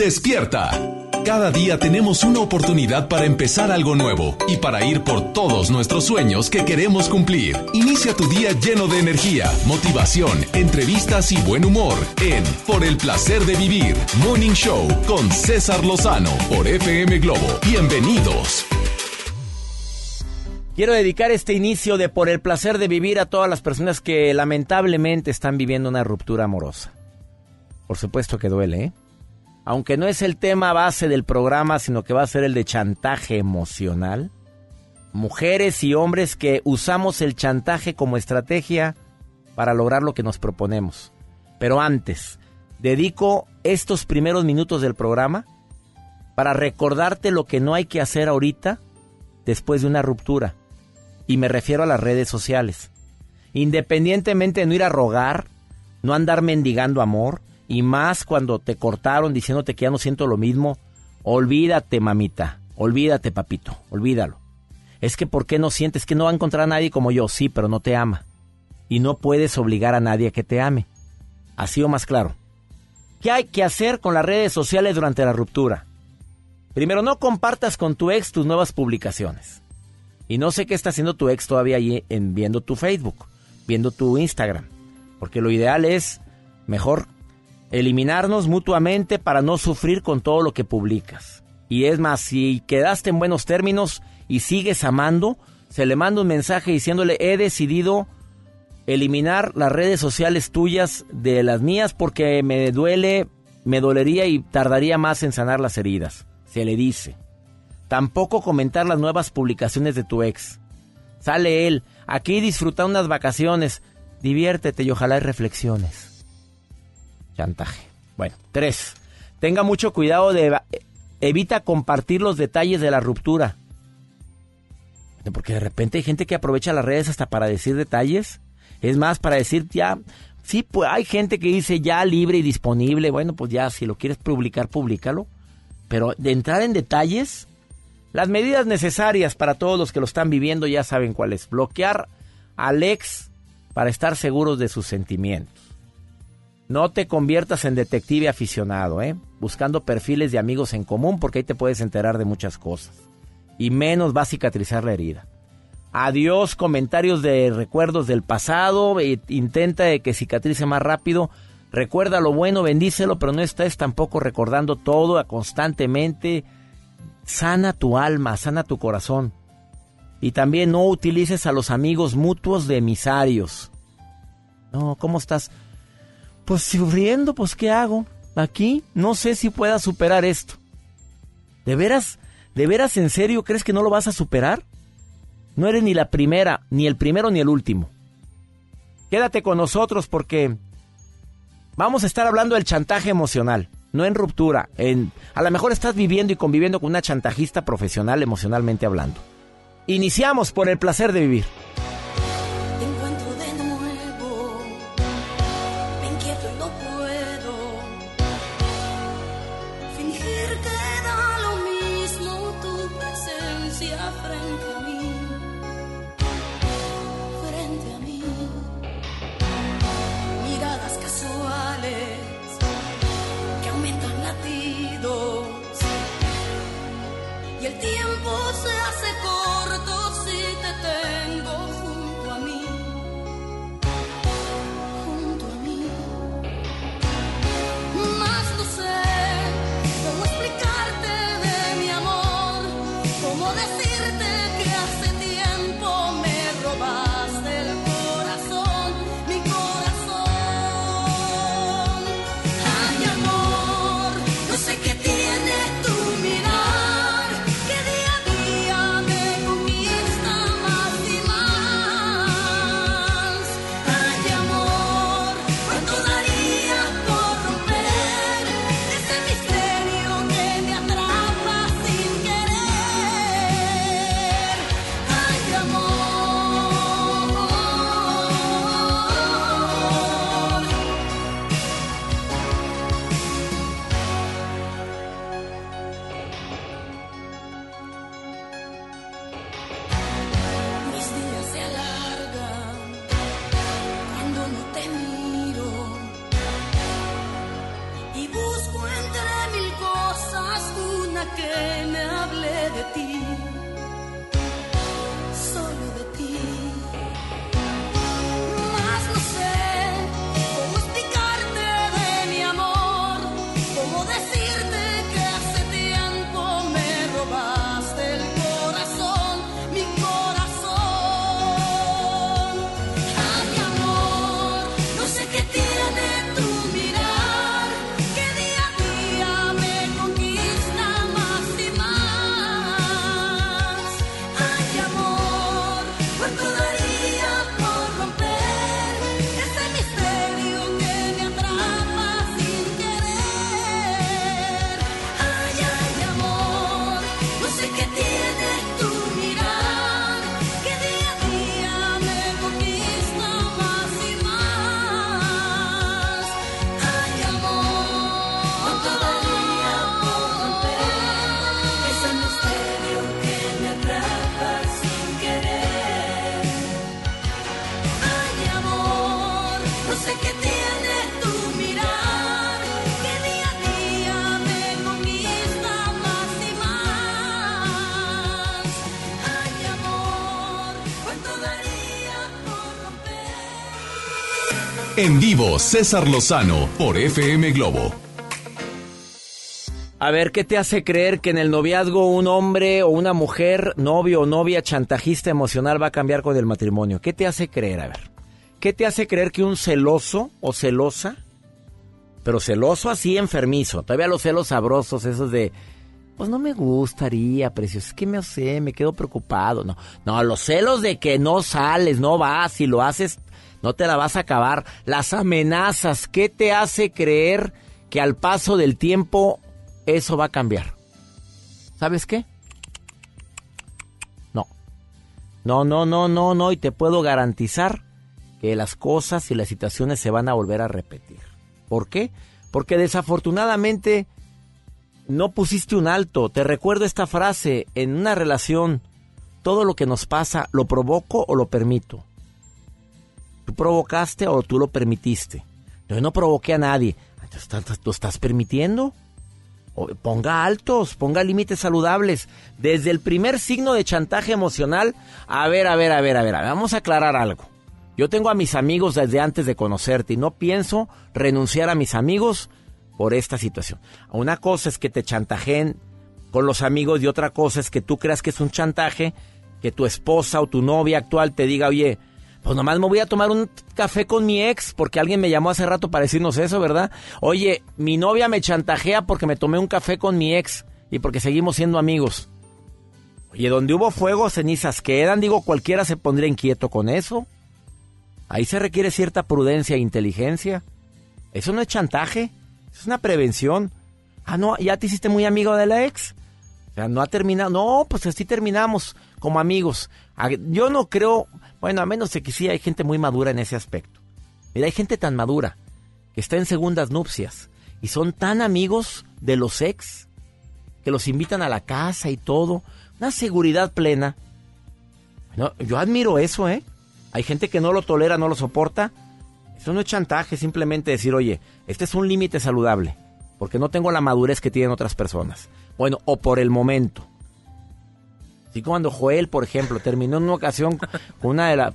Despierta. Cada día tenemos una oportunidad para empezar algo nuevo y para ir por todos nuestros sueños que queremos cumplir. Inicia tu día lleno de energía, motivación, entrevistas y buen humor en Por el placer de vivir, Morning Show con César Lozano por FM Globo. Bienvenidos. Quiero dedicar este inicio de Por el placer de vivir a todas las personas que lamentablemente están viviendo una ruptura amorosa. Por supuesto que duele, ¿eh? Aunque no es el tema base del programa, sino que va a ser el de chantaje emocional. Mujeres y hombres que usamos el chantaje como estrategia para lograr lo que nos proponemos. Pero antes, dedico estos primeros minutos del programa para recordarte lo que no hay que hacer ahorita después de una ruptura. Y me refiero a las redes sociales. Independientemente de no ir a rogar, no andar mendigando amor, y más cuando te cortaron diciéndote que ya no siento lo mismo, olvídate, mamita, olvídate, papito, olvídalo. Es que ¿por qué no sientes que no va a encontrar a nadie como yo? Sí, pero no te ama. Y no puedes obligar a nadie a que te ame. Así o más claro. ¿Qué hay que hacer con las redes sociales durante la ruptura? Primero, no compartas con tu ex tus nuevas publicaciones. Y no sé qué está haciendo tu ex todavía allí en viendo tu Facebook, viendo tu Instagram. Porque lo ideal es mejor eliminarnos mutuamente para no sufrir con todo lo que publicas. Y es más, si quedaste en buenos términos y sigues amando, se le manda un mensaje diciéndole he decidido eliminar las redes sociales tuyas de las mías porque me duele, me dolería y tardaría más en sanar las heridas. Se le dice. Tampoco comentar las nuevas publicaciones de tu ex. Sale él, aquí disfruta unas vacaciones, diviértete y ojalá hay reflexiones. Chantaje. Bueno, tres. Tenga mucho cuidado de... Evita compartir los detalles de la ruptura. Porque de repente hay gente que aprovecha las redes hasta para decir detalles. Es más, para decir ya... Sí, pues hay gente que dice ya libre y disponible. Bueno, pues ya, si lo quieres publicar, públicalo. Pero de entrar en detalles, las medidas necesarias para todos los que lo están viviendo ya saben cuáles. Bloquear al ex para estar seguros de sus sentimientos. No te conviertas en detective aficionado, ¿eh? Buscando perfiles de amigos en común porque ahí te puedes enterar de muchas cosas. Y menos va a cicatrizar la herida. Adiós comentarios de recuerdos del pasado. E intenta que cicatrice más rápido. Recuerda lo bueno, bendícelo, pero no estés tampoco recordando todo constantemente. Sana tu alma, sana tu corazón. Y también no utilices a los amigos mutuos de emisarios. No, ¿cómo estás? Pues sufriendo, pues ¿qué hago? Aquí no sé si pueda superar esto. ¿De veras? ¿De veras en serio crees que no lo vas a superar? No eres ni la primera, ni el primero ni el último. Quédate con nosotros porque vamos a estar hablando del chantaje emocional, no en ruptura. En, a lo mejor estás viviendo y conviviendo con una chantajista profesional emocionalmente hablando. Iniciamos por el placer de vivir. En vivo, César Lozano por FM Globo. A ver, ¿qué te hace creer que en el noviazgo un hombre o una mujer, novio o novia chantajista emocional va a cambiar con el matrimonio? ¿Qué te hace creer? A ver, ¿qué te hace creer que un celoso o celosa, pero celoso así enfermizo, todavía los celos sabrosos, esos de, pues no me gustaría, precioso, es que me hace, me quedo preocupado. No, no, los celos de que no sales, no vas y lo haces no te la vas a acabar. Las amenazas, ¿qué te hace creer que al paso del tiempo eso va a cambiar? ¿Sabes qué? No. No, no, no, no, no, y te puedo garantizar que las cosas y las situaciones se van a volver a repetir. ¿Por qué? Porque desafortunadamente no pusiste un alto. Te recuerdo esta frase, en una relación, todo lo que nos pasa, ¿lo provoco o lo permito? ¿Tú provocaste o tú lo permitiste? Yo no provoqué a nadie. ¿Lo estás permitiendo? ponga altos, ponga límites saludables. Desde el primer signo de chantaje emocional, a ver, a ver, a ver, a ver, vamos a aclarar algo. Yo tengo a mis amigos desde antes de conocerte y no pienso renunciar a mis amigos por esta situación. Una cosa es que te chantajeen con los amigos y otra cosa es que tú creas que es un chantaje, que tu esposa o tu novia actual te diga, oye, pues nomás me voy a tomar un café con mi ex, porque alguien me llamó hace rato para decirnos eso, ¿verdad? Oye, mi novia me chantajea porque me tomé un café con mi ex y porque seguimos siendo amigos. Oye, donde hubo fuego, cenizas quedan. Digo, cualquiera se pondría inquieto con eso. Ahí se requiere cierta prudencia e inteligencia. Eso no es chantaje, es una prevención. Ah, no, ya te hiciste muy amigo de la ex. O sea, no ha terminado. No, pues así terminamos como amigos. Ah, yo no creo, bueno, a menos que sí hay gente muy madura en ese aspecto. Mira, hay gente tan madura que está en segundas nupcias y son tan amigos de los ex que los invitan a la casa y todo. Una seguridad plena. yo admiro eso, ¿eh? Hay gente que no lo tolera, no lo soporta. Eso no es chantaje, simplemente decir, oye, este es un límite saludable, porque no tengo la madurez que tienen otras personas. Bueno, o por el momento. Así cuando Joel, por ejemplo, terminó en una ocasión con una de las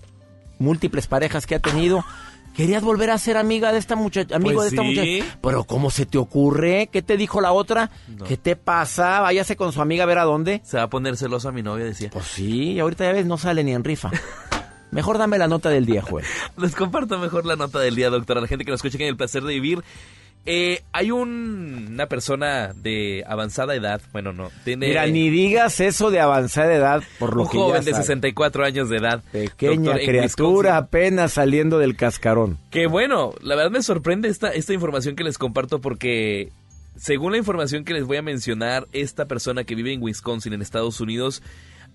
múltiples parejas que ha tenido, querías volver a ser amiga de esta muchacha, amigo pues de esta muchacha. Pero ¿cómo se te ocurre? ¿Qué te dijo la otra? ¿Qué te pasa? Váyase con su amiga a ver a dónde. Se va a poner celoso a mi novia, decía. Pues sí, ahorita ya ves, no sale ni en rifa. Mejor dame la nota del día, Joel. Les comparto mejor la nota del día, doctora. La gente que nos escucha en el placer de vivir. Eh, hay una persona de avanzada edad, bueno, no, tiene... Mira, ni digas eso de avanzada edad, por lo un que joven de 64 años de edad. Pequeña criatura apenas saliendo del cascarón. Que bueno, la verdad me sorprende esta, esta información que les comparto porque según la información que les voy a mencionar, esta persona que vive en Wisconsin, en Estados Unidos,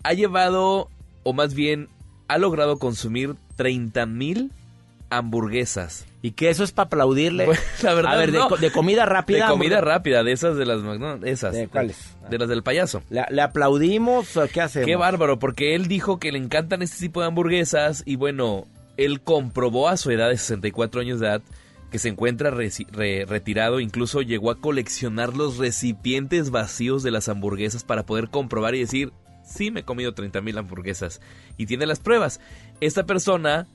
ha llevado, o más bien, ha logrado consumir 30 mil hamburguesas. Y que eso es para aplaudirle. la verdad, a ver, de, comida rápida. De comida rápida, de esas de las. esas. ¿De cuáles? De, las del payaso. ¿Le, aplaudimos o qué hacemos? Qué bárbaro, porque él dijo que le encantan este tipo de hamburguesas y bueno, él comprobó a su edad de 64 años de edad que se encuentra retirado, incluso llegó a coleccionar los recipientes vacíos de las hamburguesas para poder comprobar y decir, sí me he comido 30 mil hamburguesas. Y tiene las pruebas. Esta persona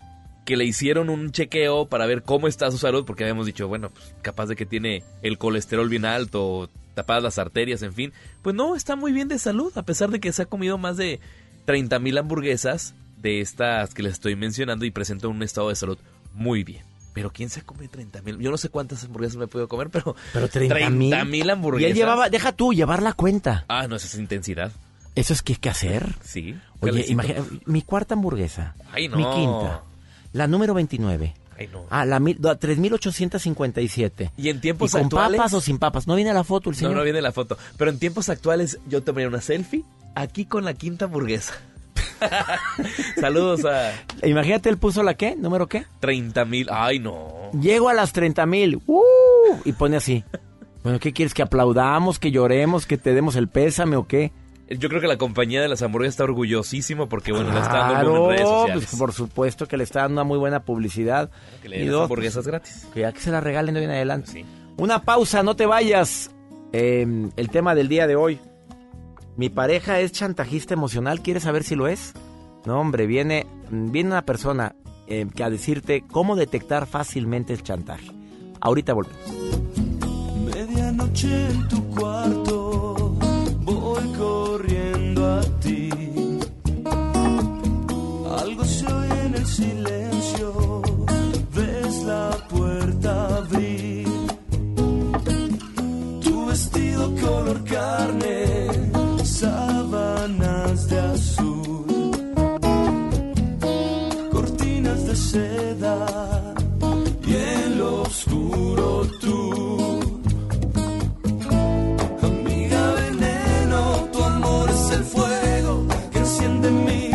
que le hicieron un chequeo para ver cómo está su salud, porque habíamos dicho, bueno, pues capaz de que tiene el colesterol bien alto, tapadas las arterias, en fin. Pues no, está muy bien de salud, a pesar de que se ha comido más de 30 mil hamburguesas de estas que les estoy mencionando y presenta un estado de salud muy bien. Pero ¿quién se come 30 mil? Yo no sé cuántas hamburguesas me he podido comer, pero... Pero 30 mil hamburguesas. Y él llevaba, deja tú, llevar la cuenta. Ah, no, esa es intensidad. ¿Eso es que hay que hacer? Sí. Oye, imagina, mi cuarta hamburguesa. Ay, no. Mi quinta. La número 29. Ay, no. Ah, la 3.857. ¿Y en tiempos ¿Y con actuales? papas o sin papas? No viene la foto el señor. No, no viene la foto. Pero en tiempos actuales yo tomaría una selfie aquí con la quinta hamburguesa. Saludos a... Imagínate, él puso la qué, número qué. 30 mil, ay no. Llego a las 30 mil, ¡uh! y pone así. Bueno, ¿qué quieres? ¿Que aplaudamos, que lloremos, que te demos el pésame o qué? Yo creo que la compañía de las hamburguesas está orgullosísimo porque, bueno, le está dando en redes sociales. Pues, por supuesto que le está dando una muy buena publicidad. Que le den las hamburguesas gratis. Que ya que se la regalen de hoy en adelante. Sí. Una pausa, no te vayas. Eh, el tema del día de hoy. Mi pareja es chantajista emocional, ¿quieres saber si lo es? No, hombre, viene, viene una persona eh, que a decirte cómo detectar fácilmente el chantaje. Ahorita volvemos. Medianoche en tu cuarto, en el silencio, ves la puerta abrir. Tu vestido color carne sábanas de azul, cortinas de seda y en lo oscuro tú. Amiga veneno, tu amor es el fuego que enciende mi piel.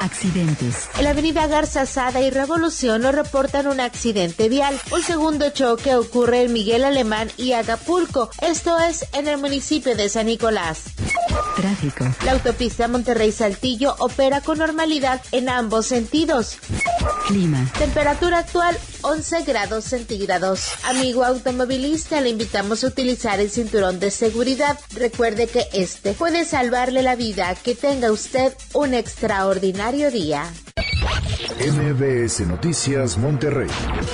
Accidentes. En la avenida Garza Sada y Revolución nos reportan un accidente vial. Un segundo choque ocurre en Miguel Alemán y Acapulco. Esto es en el municipio de San Nicolás. Tráfico. La autopista Monterrey-Saltillo opera con normalidad en ambos sentidos. Clima. Temperatura actual 11 grados centígrados. Amigo automovilista, le invitamos a utilizar el cinturón de seguridad. Recuerde que este puede salvarle la vida. Que tenga usted un extraordinario día. MBS Noticias Monterrey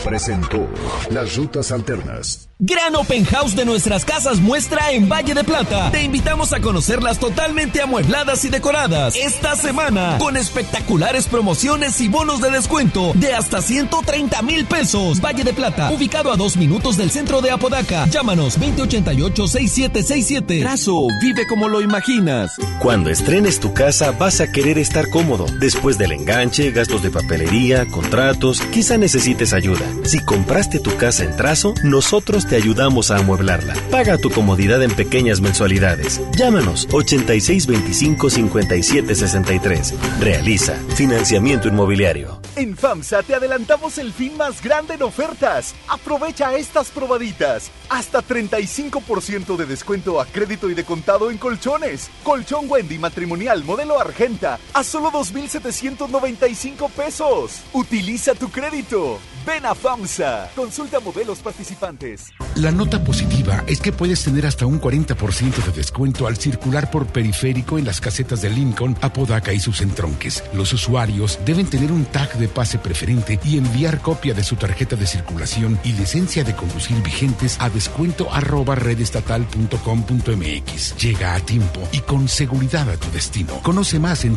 presentó Las Rutas Alternas. Gran Open House de nuestras casas muestra en Valle de Plata. Te invitamos a conocerlas totalmente amuebladas y decoradas esta semana con espectaculares promociones y bonos de descuento de hasta 130 mil pesos. Valle de Plata, ubicado a dos minutos del centro de Apodaca. Llámanos 2088-6767. Trazo, vive como lo imaginas. Cuando estrenes tu casa vas a querer estar cómodo. Después del enganche, gastos de papelería, contratos, quizá necesites ayuda. Si compraste tu casa en Trazo, nosotros te ayudamos a amueblarla. Paga tu comodidad en pequeñas mensualidades. Llámanos 8625-5763. Realiza financiamiento inmobiliario. En FAMSA te adelantamos el fin más grande en ofertas. Aprovecha estas probaditas. Hasta 35% de descuento a crédito y de contado en colchones. Colchón Wendy matrimonial modelo Argenta a solo 2,795 pesos. Utiliza tu crédito. Ven a FAMSA. Consulta modelos participantes. La nota positiva es que puedes tener hasta un 40% de descuento al circular por periférico en las casetas de Lincoln, Apodaca y sus entronques. Los usuarios deben tener un tag de pase preferente y enviar copia de su tarjeta de circulación y licencia de conducir vigentes a descuento arroba redestatal.com.mx. Llega a tiempo y con seguridad a tu destino. Conoce más en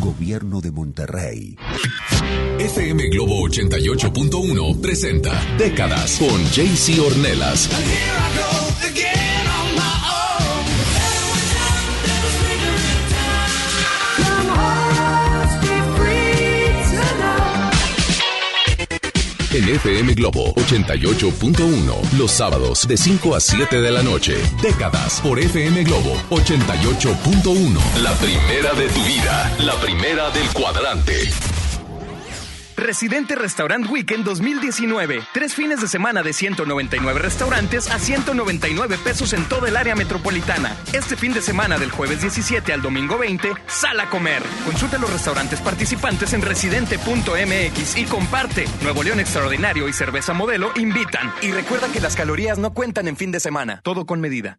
Gobierno de Monterrey. FM Globo 88.1 presenta Décadas con JC Ornelas. En FM Globo 88.1, los sábados de 5 a 7 de la noche. Décadas por FM Globo 88.1. La primera de tu vida, la primera del cuadrante. Residente Restaurant Weekend 2019. Tres fines de semana de 199 restaurantes a 199 pesos en toda el área metropolitana. Este fin de semana del jueves 17 al domingo 20, sal a comer. Consulta los restaurantes participantes en residente.mx y comparte. Nuevo León Extraordinario y Cerveza Modelo invitan. Y recuerda que las calorías no cuentan en fin de semana. Todo con medida.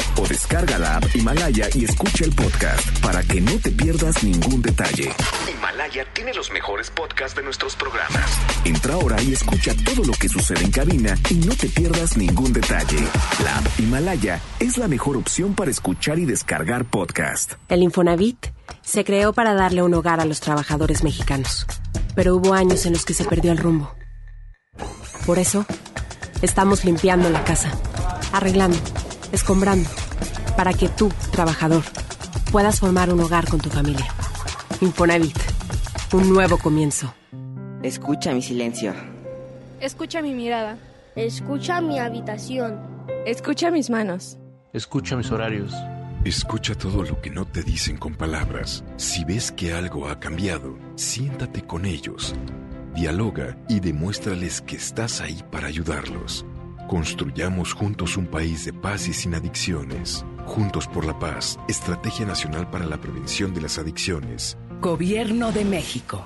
o descarga la app Himalaya y escucha el podcast para que no te pierdas ningún detalle. Himalaya tiene los mejores podcasts de nuestros programas. Entra ahora y escucha todo lo que sucede en cabina y no te pierdas ningún detalle. La app Himalaya es la mejor opción para escuchar y descargar podcast. El Infonavit se creó para darle un hogar a los trabajadores mexicanos, pero hubo años en los que se perdió el rumbo. Por eso, estamos limpiando la casa, arreglando, escombrando, para que tú, trabajador, puedas formar un hogar con tu familia. Infonavit, Un nuevo comienzo. Escucha mi silencio. Escucha mi mirada. Escucha mi habitación. Escucha mis manos. Escucha mis horarios. Escucha todo lo que no te dicen con palabras. Si ves que algo ha cambiado, siéntate con ellos. Dialoga y demuéstrales que estás ahí para ayudarlos. Construyamos juntos un país de paz y sin adicciones. Juntos por la paz, Estrategia Nacional para la Prevención de las Adicciones. Gobierno de México.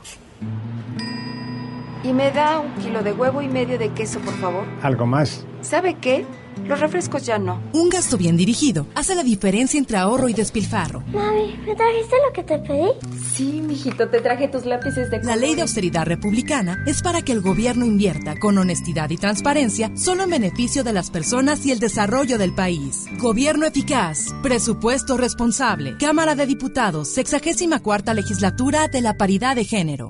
Y me da un kilo de huevo y medio de queso, por favor. ¿Algo más? ¿Sabe qué? Los refrescos ya no. Un gasto bien dirigido hace la diferencia entre ahorro y despilfarro. Mami, ¿me trajiste lo que te pedí? Sí, mijito, te traje tus lápices de color. La ley de austeridad republicana es para que el gobierno invierta con honestidad y transparencia solo en beneficio de las personas y el desarrollo del país. Gobierno eficaz, presupuesto responsable, Cámara de Diputados, 64 legislatura de la paridad de género.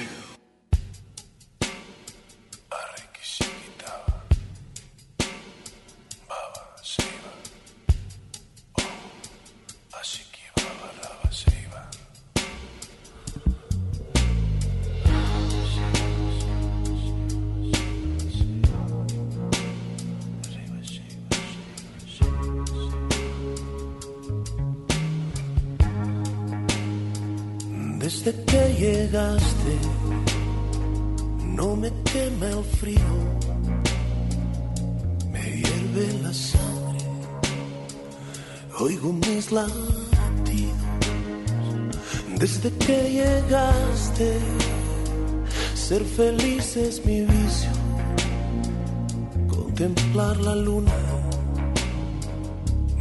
Ser feliz es mi vicio, contemplar la luna,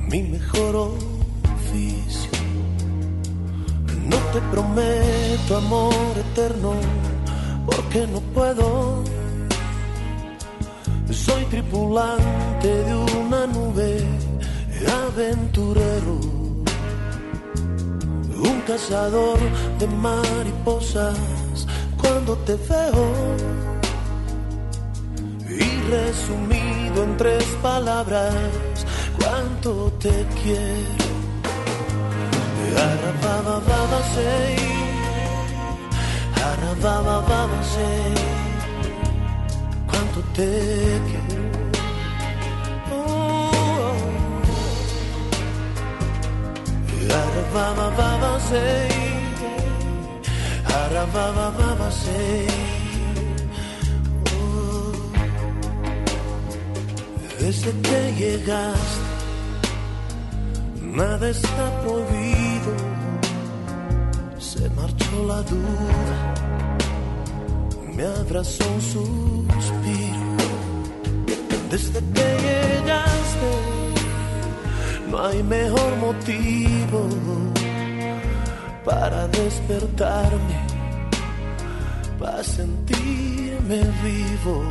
mi mejor oficio. No te prometo amor eterno, porque no puedo. Soy tripulante de una nube, aventurero, cazador de mariposas. Cuando te veo, y resumido en tres palabras, cuánto te quiero. Arababa say, Arababa say, cuánto te quiero. Arababa. Oh, desde que llegaste nada está prohibido. Se marchó la duda, me abrazó un suspiro. Desde que llegaste, no hay mejor motivo para despertarme, para sentirme vivo.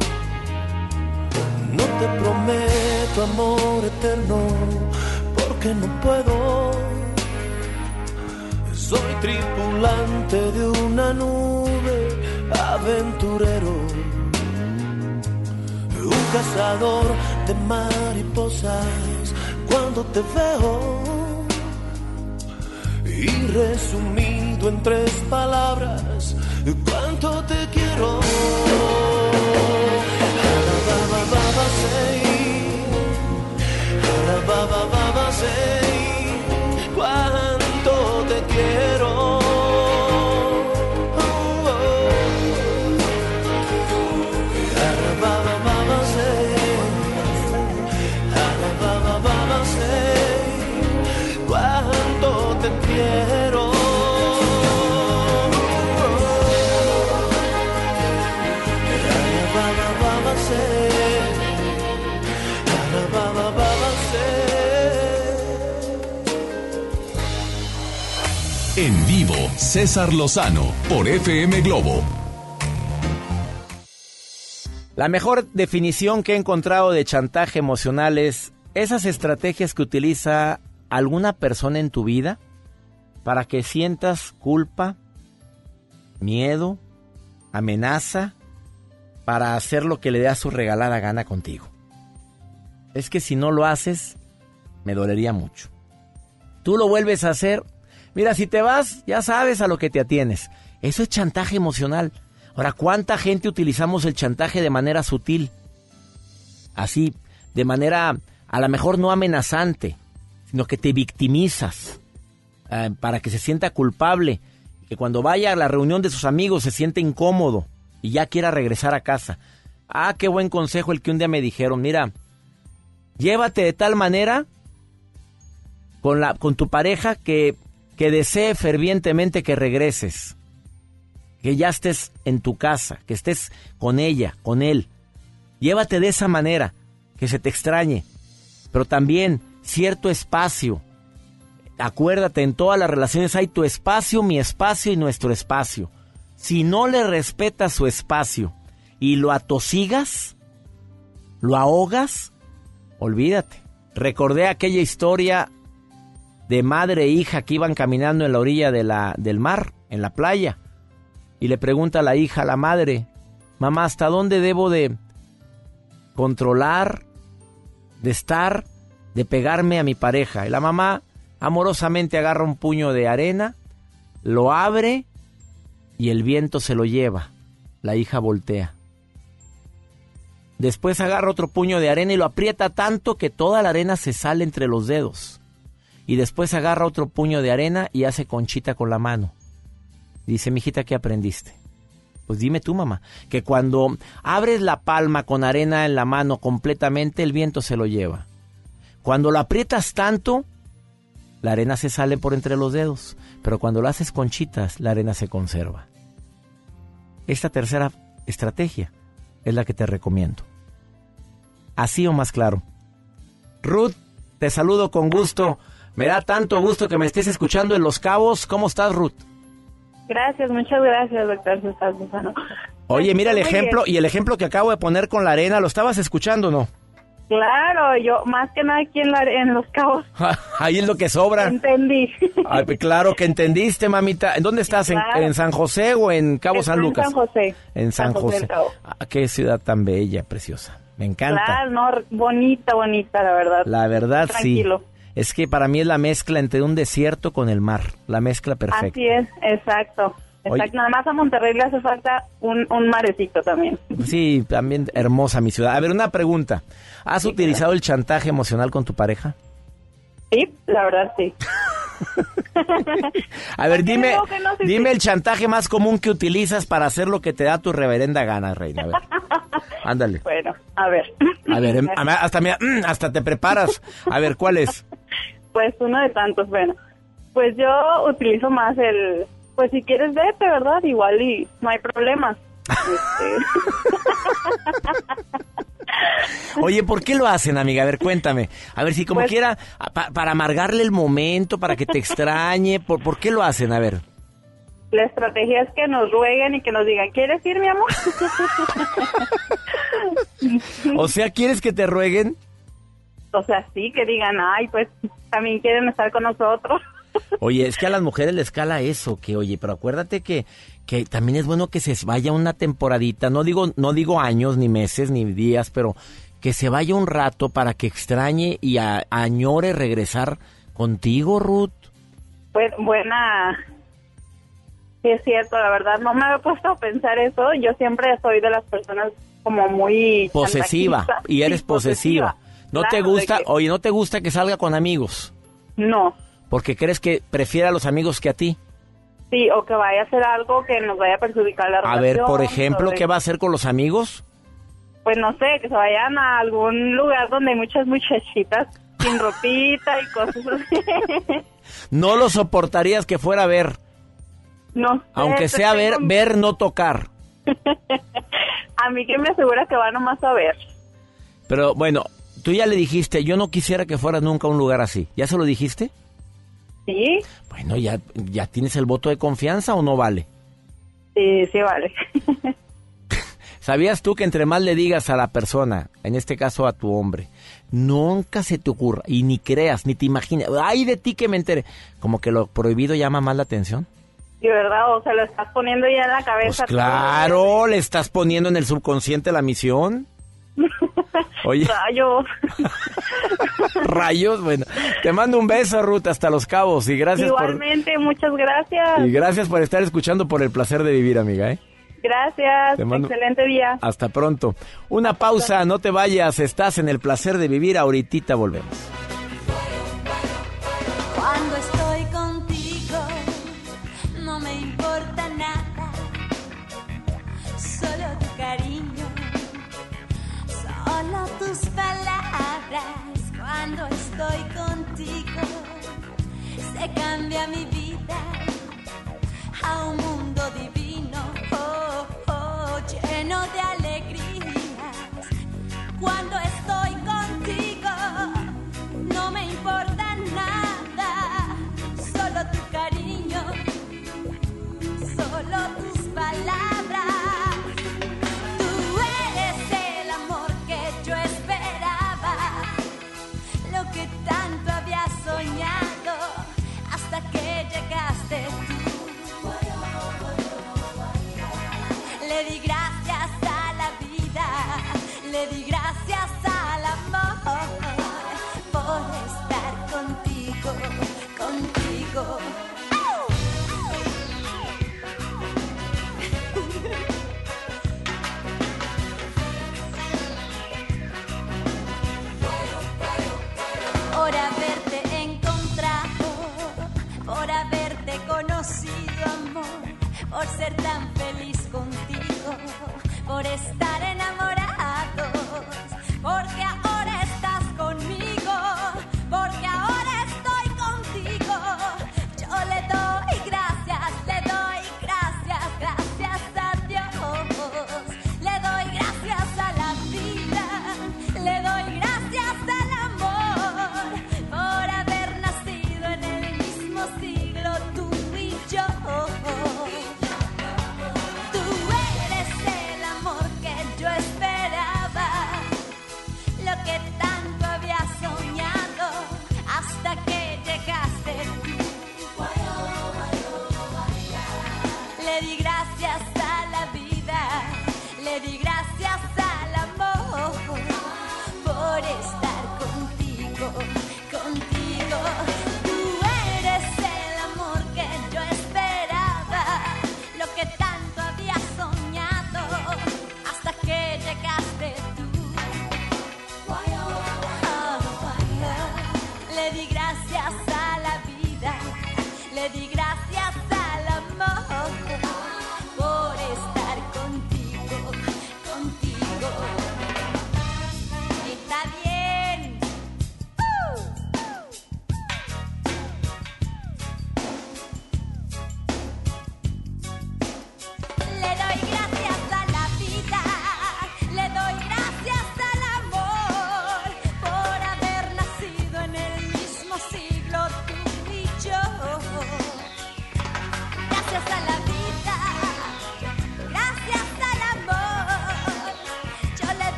No te prometo amor eterno porque no puedo. Soy tripulante de una nube, aventurero, un cazador de mariposas. Cuando te veo, y resumido en tres palabras, cuánto te quiero. Baba, baba, César Lozano por FM Globo. La mejor definición que he encontrado de chantaje emocional es esas estrategias que utiliza alguna persona en tu vida para que sientas culpa, miedo, amenaza, para hacer lo que le dé a su regalada gana contigo. Es que si no lo haces, me dolería mucho. Tú lo vuelves a hacer. Mira, si te vas, ya sabes a lo que te atienes. Eso es chantaje emocional. Ahora, ¿cuánta gente utilizamos el chantaje de manera sutil? Así, de manera a lo mejor no amenazante, sino que te victimizas eh, para que se sienta culpable, que cuando vaya a la reunión de sus amigos se siente incómodo y ya quiera regresar a casa. Ah, qué buen consejo el que un día me dijeron, mira, llévate de tal manera con, la, con tu pareja que, que desee fervientemente que regreses, que ya estés en tu casa, que estés con ella, con él. Llévate de esa manera, que se te extrañe, pero también cierto espacio. Acuérdate, en todas las relaciones hay tu espacio, mi espacio y nuestro espacio. Si no le respetas su espacio y lo atosigas, lo ahogas, olvídate. Recordé aquella historia de madre e hija que iban caminando en la orilla de la, del mar, en la playa, y le pregunta a la hija a la madre, mamá, ¿hasta dónde debo de controlar, de estar, de pegarme a mi pareja? Y la mamá amorosamente agarra un puño de arena, lo abre y el viento se lo lleva. La hija voltea. Después agarra otro puño de arena y lo aprieta tanto que toda la arena se sale entre los dedos. Y después agarra otro puño de arena y hace conchita con la mano. Dice, mijita, ¿qué aprendiste? Pues dime tú, mamá, que cuando abres la palma con arena en la mano completamente, el viento se lo lleva. Cuando lo aprietas tanto, la arena se sale por entre los dedos, pero cuando lo haces conchitas, la arena se conserva. Esta tercera estrategia es la que te recomiendo. Así o más claro. Ruth, te saludo con gusto. Me da tanto gusto que me estés escuchando en Los Cabos. ¿Cómo estás, Ruth? Gracias, muchas gracias, doctor César Oye, mira el Muy ejemplo bien. y el ejemplo que acabo de poner con la arena, ¿lo estabas escuchando o no? Claro, yo más que nada aquí en, la- en Los Cabos Ahí es lo que sobra. entendí. Ay, pues claro que entendiste, mamita. ¿En dónde estás? ¿En, Claro. en San José o en Cabo San Estoy en Lucas? San José. En San, San José. Ah, qué ciudad tan bella, preciosa. Me encanta. Claro, no, bonita, bonita, la verdad. La verdad, Tranquilo. sí. Es que para mí es la mezcla entre un desierto con el mar. La mezcla perfecta. Así es, exacto. Exacto. Nada más a Monterrey le hace falta un, un marecito también. Sí, también hermosa mi ciudad. A ver, una pregunta. ¿Has utilizado el chantaje emocional con tu pareja? Sí, la verdad sí. A ver, dime, digo que no? Sí, dime sí. el chantaje más común que utilizas para hacer lo que te da tu reverenda gana, reina. A ver, ándale. Bueno, a ver. A ver, em, hasta, mm, hasta te preparas. A ver, ¿cuál es? Pues uno de tantos, bueno. Pues yo utilizo más el, pues si quieres vete, ¿verdad? Igual y no hay problemas. Oye, ¿por qué lo hacen, amiga? A ver, cuéntame. A ver, si como Pues- quiera, pa- para amargarle el momento, para que te extrañe, ¿por, por qué lo hacen? A ver. La estrategia es que nos rueguen y que nos digan, ¿quieres ir, mi amor? O sea, ¿quieres que te rueguen? O sea, sí, que digan, ay, pues también quieren estar con nosotros. Oye, es que a las mujeres les cala eso, que oye, pero acuérdate que, que también es bueno que se vaya una temporadita, no digo, no digo años, ni meses, ni días, pero que se vaya un rato para que extrañe y a- añore regresar contigo, Ruth. Pues buena, sí es cierto, la verdad, no me había puesto a pensar eso. Yo siempre soy de las personas como muy... Posesiva, y eres Sí, posesiva. ¿No te Claro, gusta, que- oye, no te gusta que salga con amigos? No, Porque crees que prefiere a los amigos que a ti. sí, o que vaya a hacer algo que nos vaya a perjudicar la A relación. ver, por ejemplo, ¿qué va a hacer con los amigos? Pues no sé, que se vayan a algún lugar donde hay muchas muchachitas sin ropita y cosas así. No lo soportarías que fuera a ver, no sé, aunque te sea ver, tengo- ver, no tocar. A mí que me asegura que va nomás a ver. Pero bueno, tú ya le dijiste, yo no quisiera que fueras nunca a un lugar así. ¿Ya se lo dijiste? Sí, Bueno, ¿ya, ya tienes el voto de confianza o no vale? sí, sí, vale. ¿Sabías tú que entre más le digas a la persona, en este caso a tu hombre, nunca se te ocurra y ni creas, ni te imagines, ay de ti que me entere, como que lo prohibido llama más la atención? Y verdad, o sea, lo estás poniendo ya en la cabeza. Pues claro, le estás poniendo en el subconsciente la misión. Oye. Rayos. Rayos, bueno. Te mando un beso, Ruth, hasta Los Cabos y gracias Igualmente, muchas gracias. por... Y gracias por estar escuchando por el placer de vivir, amiga, ¿eh? Gracias, mando- excelente día. Hasta pronto. Una pausa, no te vayas, estás en el placer de vivir, ahorita volvemos. Estoy contigo, se cambia mi vida a un mundo divino, oh, oh, lleno de alegrías. Cuando por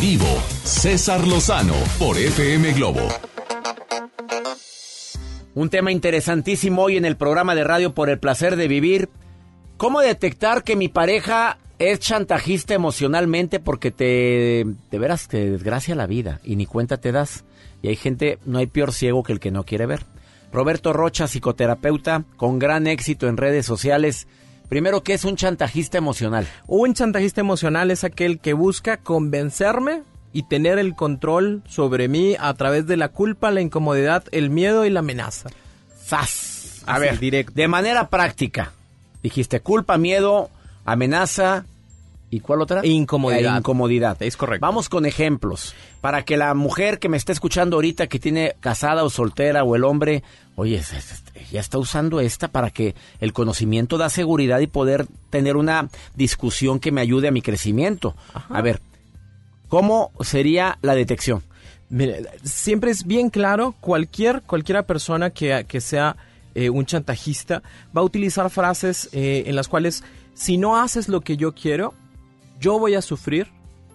Vivo, César Lozano por FM Globo. Un tema interesantísimo hoy en el programa de radio por el placer de vivir. ¿Cómo detectar que mi pareja es chantajista emocionalmente porque te, de veras te desgracia la vida y ni cuenta te das? Y hay gente, no hay peor ciego que el que no quiere ver. Roberto Rocha, psicoterapeuta, con gran éxito en redes sociales. Primero, ¿qué es un chantajista emocional? Un chantajista emocional es aquel que busca convencerme y tener el control sobre mí a través de la culpa, la incomodidad, el miedo y la amenaza. ¡Sas! A ver, de manera práctica. Dijiste culpa, miedo, amenaza ¿Y cuál otra? E incomodidad. E incomodidad. Es correcto. Vamos con ejemplos. Para que la mujer que me está escuchando ahorita, que tiene casada o soltera, o el hombre, oye, ya está usando esta para que el conocimiento da seguridad y poder tener una discusión que me ayude a mi crecimiento. A ver, ¿cómo sería la detección? Mire, siempre es bien claro, cualquier, cualquiera persona que, que sea eh, un chantajista va a utilizar frases eh, en las cuales si no haces lo que yo quiero, yo voy a sufrir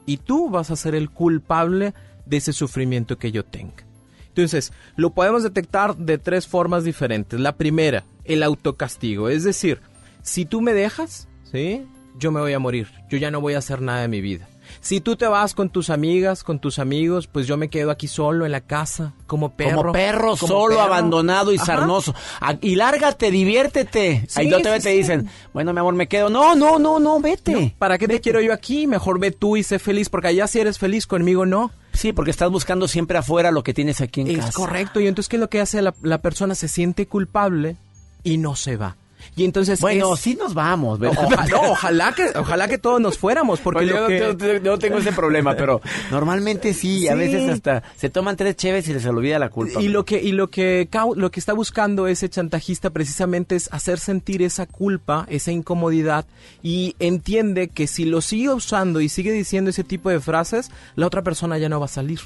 y tú vas a ser el culpable de ese sufrimiento que yo tenga. Entonces, lo podemos detectar de tres formas diferentes. La primera, el autocastigo. Es decir, si tú me dejas, ¿sí? Yo me voy a morir. Yo ya no voy a hacer nada de mi vida. Si tú te vas con tus amigas, con tus amigos, pues yo me quedo aquí solo en la casa, como perro. Como perro, como solo, perro. abandonado y Ajá. sarnoso. Ah, Y lárgate, diviértete. Sí, Ahí no te, sí, te sí. dicen, bueno, mi amor, me quedo. No, no, no, no, vete. No, ¿Para qué te quiero yo aquí? Mejor ve tú y sé feliz, porque allá si eres feliz, conmigo no. Sí, porque estás buscando siempre afuera lo que tienes aquí en Es casa. correcto. Y entonces, ¿qué es lo que hace la, la persona? Se siente culpable y no se va. Y entonces Bueno, es- sí nos vamos. ¿verdad? no, ojalá que ojalá que todos nos fuéramos porque Pues yo que- no, tengo- no tengo ese problema, pero normalmente sí, a veces hasta se toman tres cheves y les olvida la culpa. y lo que y lo que lo que está buscando ese chantajista precisamente es hacer sentir esa culpa, esa incomodidad y entiende que si lo sigue usando y sigue diciendo ese tipo de frases, la otra persona ya no va a salir.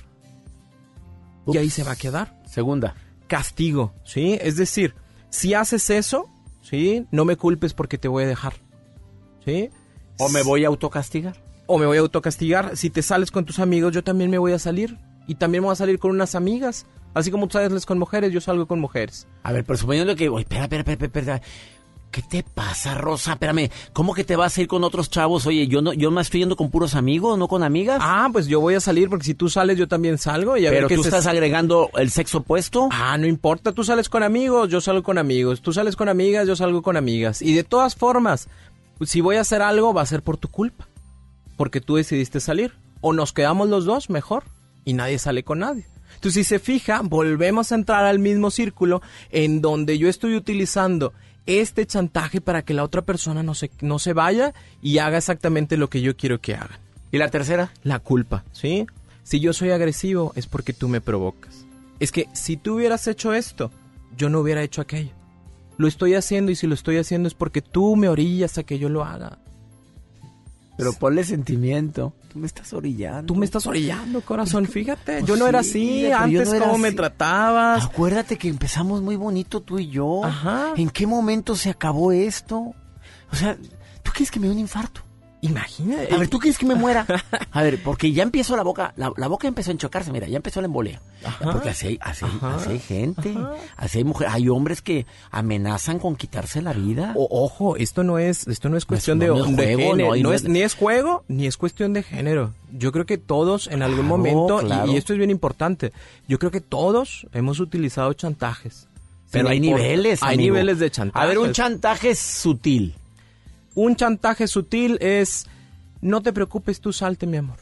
Y ahí se va a quedar. Segunda. Castigo, ¿sí? Es decir, si haces eso, ¿sí? No me culpes porque te voy a dejar. ¿Sí? O me voy a autocastigar. o me voy a autocastigar. Si te sales con tus amigos, yo también me voy a salir. Y también me voy a salir con unas amigas. Así como tú sales con mujeres, yo salgo con mujeres. A ver, pero suponiendo que, oye, espera, espera, espera, espera, ¿Qué te pasa, Rosa? Espérame, ¿cómo que te vas a ir con otros chavos? Oye, yo no, yo me estoy yendo con puros amigos, no con amigas. Ah, pues yo voy a salir porque si tú sales, yo también salgo. Y a pero ver tú estás agregando el sexo opuesto. Ah, no importa, tú sales con amigos, yo salgo con amigos. Tú sales con amigas, yo salgo con amigas. Y de todas formas, pues, si voy a hacer algo, va a ser por tu culpa. Porque tú decidiste salir. O nos quedamos los dos, mejor. Y nadie sale con nadie. Entonces, si se fija, volvemos a entrar al mismo círculo en donde yo estoy utilizando este chantaje para que la otra persona no se, no se vaya y haga exactamente lo que yo quiero que haga. ¿Y la tercera? La culpa, ¿sí? Si yo soy agresivo es porque tú me provocas. Es que si tú hubieras hecho esto, yo no hubiera hecho aquello. Lo estoy haciendo y si lo estoy haciendo es porque tú me orillas a que yo lo haga. Pero ponle sentimiento. Tú me estás orillando. Tú me estás orillando, corazón, fíjate. Pues yo no era sí, así, antes no era cómo me tratabas. Acuérdate que empezamos muy bonito tú y yo. Ajá. ¿En qué momento se acabó esto? O sea, ¿tú quieres que me dé un infarto? Imagínate. A ver, ¿tú quieres que me muera? A ver, porque ya empiezo la boca, la, la boca empezó a enchocarse, mira, ya empezó la embolia. Porque así hay, así, Ajá. así hay gente, así hay mujeres, hay hombres que amenazan con quitarse la vida. O- ojo, esto no es, esto no es cuestión no, de, no es de juego, género, no, es, ni es juego, ni es cuestión de género. Yo creo que todos en algún Claro, momento, y- claro. y, esto es bien importante, yo creo que todos hemos utilizado chantajes. Pero hay niveles, Hay amigo. niveles de chantaje. A ver, un chantaje sutil. Un chantaje sutil es, no te preocupes, tú salte, mi amor.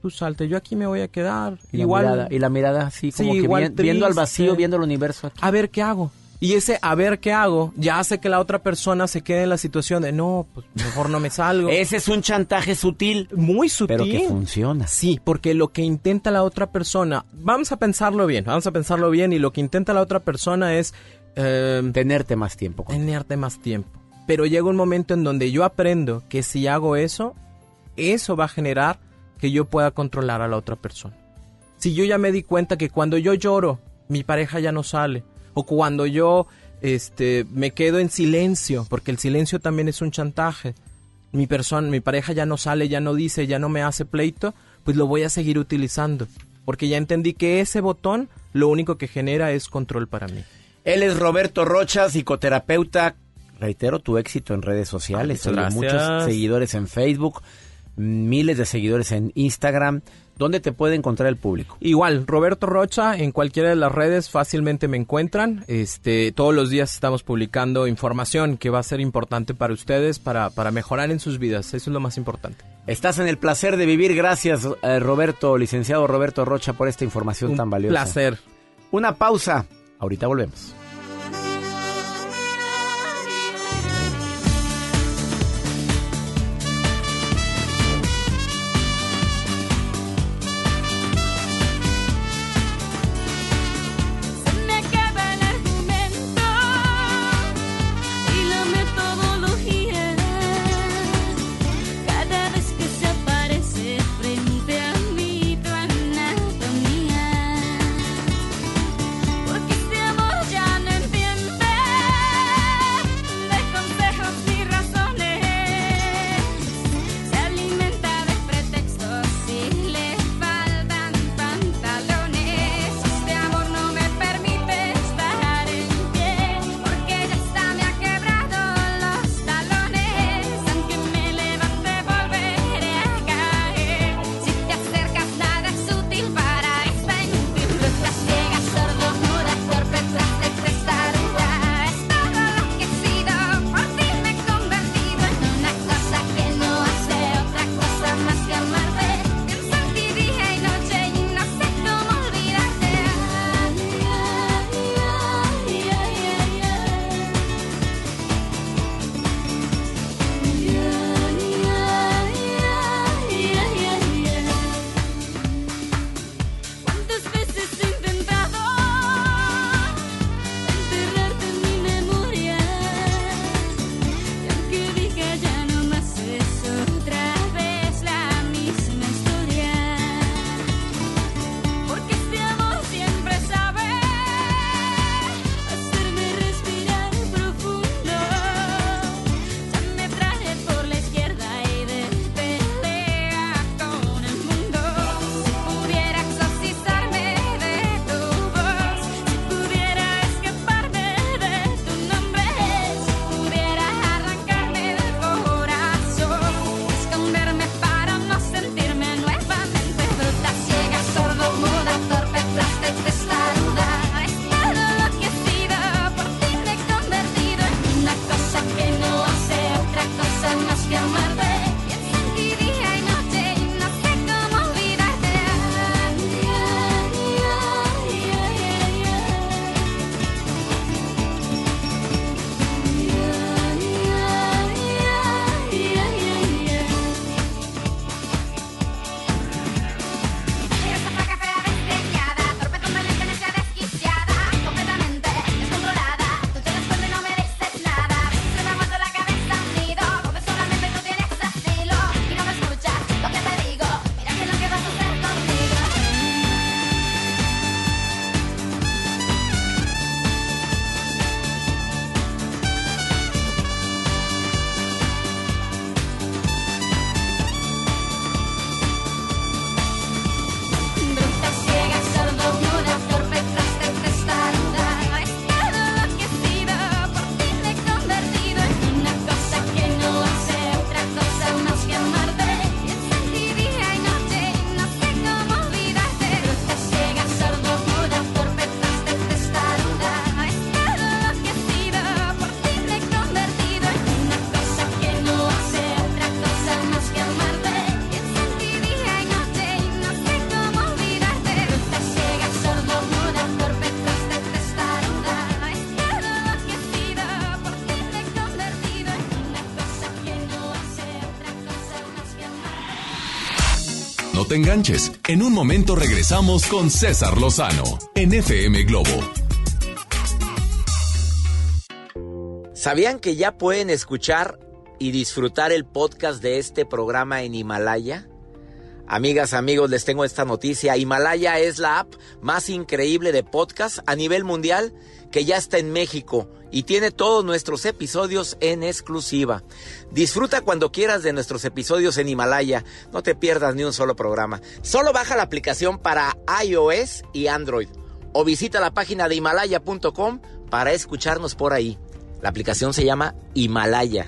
Tú salte, yo aquí me voy a quedar. Y igual, la mirada, y la mirada así como Sí, que igual vi- viendo al vacío, viendo el universo aquí. a ver qué hago. Y ese a ver qué hago ya hace que la otra persona se quede en la situación de no, pues mejor no me salgo. Ese es un chantaje sutil. Muy sutil. Pero que funciona. Sí, porque lo que intenta la otra persona, vamos a pensarlo bien, vamos a pensarlo bien y lo que intenta la otra persona es eh, Tenerte más tiempo. tenerte más tiempo. Pero llega un momento en donde yo aprendo que si hago eso, eso va a generar que yo pueda controlar a la otra persona. Si yo ya me di cuenta que cuando yo lloro, mi pareja ya no sale, o cuando yo este, me quedo en silencio, porque el silencio también es un chantaje, mi persona, mi pareja ya no sale, ya no dice, ya no me hace pleito, pues lo voy a seguir utilizando, porque ya entendí que ese botón lo único que genera es control para mí. Él es Roberto Rocha, psicoterapeuta. Reitero tu éxito en redes sociales. Gracias. Muchos seguidores en Facebook, miles de seguidores en Instagram. ¿Dónde te puede encontrar el público? Igual, Roberto Rocha, en cualquiera de las redes fácilmente me encuentran. Este, todos los días estamos publicando información que va a ser importante para ustedes, para, para mejorar en sus vidas. Eso es lo más importante. Estás en el placer de vivir. Gracias, eh, Roberto, licenciado Roberto Rocha, por esta información Un tan valiosa. placer. Una pausa. Ahorita volvemos. Enganches. En un momento regresamos con César Lozano en FM Globo. ¿Sabían que ya pueden escuchar y disfrutar el podcast de este programa en Himalaya? Amigas, amigos, les tengo esta noticia. Himalaya es la app más increíble de podcast a nivel mundial que ya está en México y tiene todos nuestros episodios en exclusiva. Disfruta cuando quieras de nuestros episodios en Himalaya. No te pierdas ni un solo programa. Solo baja la aplicación para iOS y Android o visita la página de himalaya.com para escucharnos por ahí. La aplicación se llama Himalaya.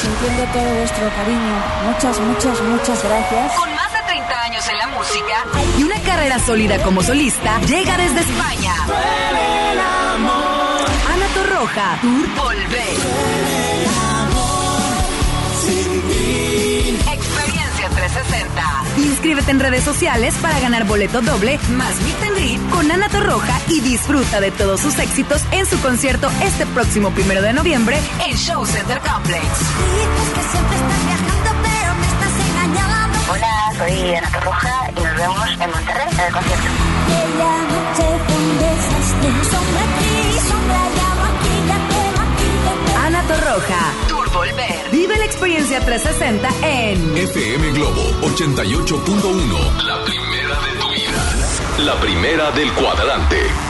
Sintiendo todo vuestro cariño. Muchas, muchas, muchas gracias. Con más de 30 años en la música y una carrera sólida como solista, llega desde España. Torroja, Tour Volver. Experiencia 360. Inscríbete en redes sociales para ganar boleto doble más meet and greet con Ana Torroja y disfruta de todos sus éxitos en su concierto este próximo primero de noviembre en Show Center Complex. Hola, soy Ana Torroja y nos vemos en Monterrey en el concierto. Tour Volver. Vive la experiencia 360 en FM Globo 88.1. La primera de tu vida. La primera del cuadrante.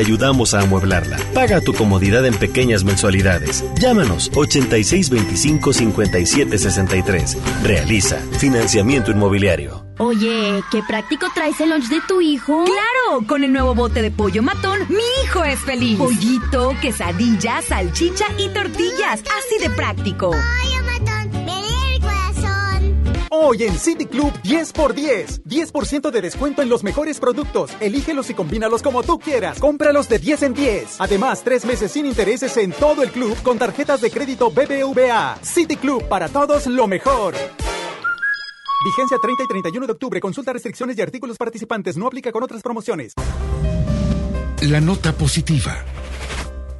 ayudamos a amueblarla. Paga tu comodidad en pequeñas mensualidades. Llámanos 8625-5763. Realiza financiamiento inmobiliario. Oye, qué práctico traes el lunch de tu hijo. Claro, con el nuevo bote de pollo matón, mi hijo es feliz. Pollito, quesadilla, salchicha y tortillas. Así de práctico. Hoy en City Club 10 por 10. 10% de descuento en los mejores productos. Elígelos y combínalos como tú quieras. Cómpralos de 10 en 10. Además, tres meses sin intereses en todo el club con tarjetas de crédito BBVA. City Club para todos lo mejor. Vigencia 30 y 31 de octubre. Consulta restricciones y artículos participantes. No aplica con otras promociones. La nota positiva.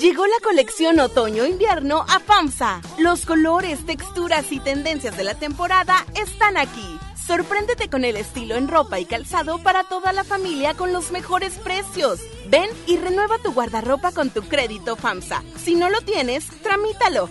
Llegó la colección otoño-invierno a FAMSA. Los colores, texturas y tendencias de la temporada están aquí. Sorpréndete con el estilo en ropa y calzado para toda la familia con los mejores precios. Ven y renueva tu guardarropa con tu crédito FAMSA. Si no lo tienes, tramítalo.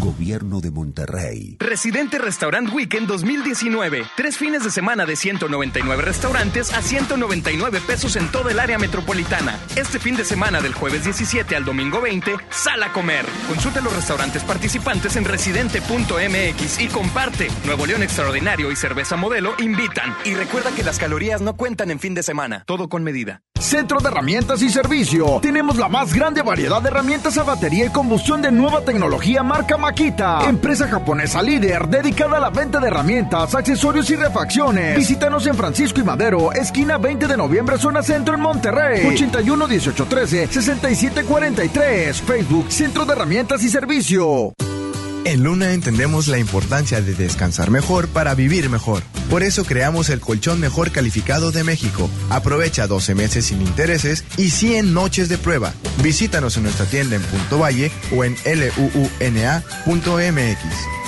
Gobierno de Monterrey. Residente Restaurant Weekend 2019. Tres fines de semana de 199 restaurantes a 199 pesos en toda el área metropolitana. Este fin de semana del jueves 17 al domingo 20, sal a comer. Consulta los restaurantes participantes en residente.mx y comparte. Nuevo León Extraordinario y Cerveza Modelo invitan. Y recuerda que las calorías no cuentan en fin de semana. Todo con medida. Centro de Herramientas y Servicio. Tenemos la más grande variedad de herramientas a batería y combustión de nueva tecnología marca Makita. Empresa japonesa líder dedicada a la venta de herramientas, accesorios y refacciones. Visítanos en Francisco y Madero, esquina 20 de noviembre, zona centro en Monterrey. 81 18 13 67 43. Facebook Centro de Herramientas y Servicio. En Luna entendemos la importancia de descansar mejor para vivir mejor. Por eso creamos el colchón mejor calificado de México. Aprovecha 12 meses sin intereses y 100 noches de prueba. Visítanos en nuestra tienda en Punto Valle o en luuna.mx.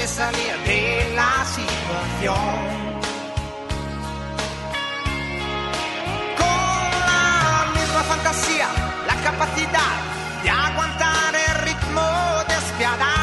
Me salía de la situación. Con la misma fantasía, la capacidad de aguantar el ritmo despiadado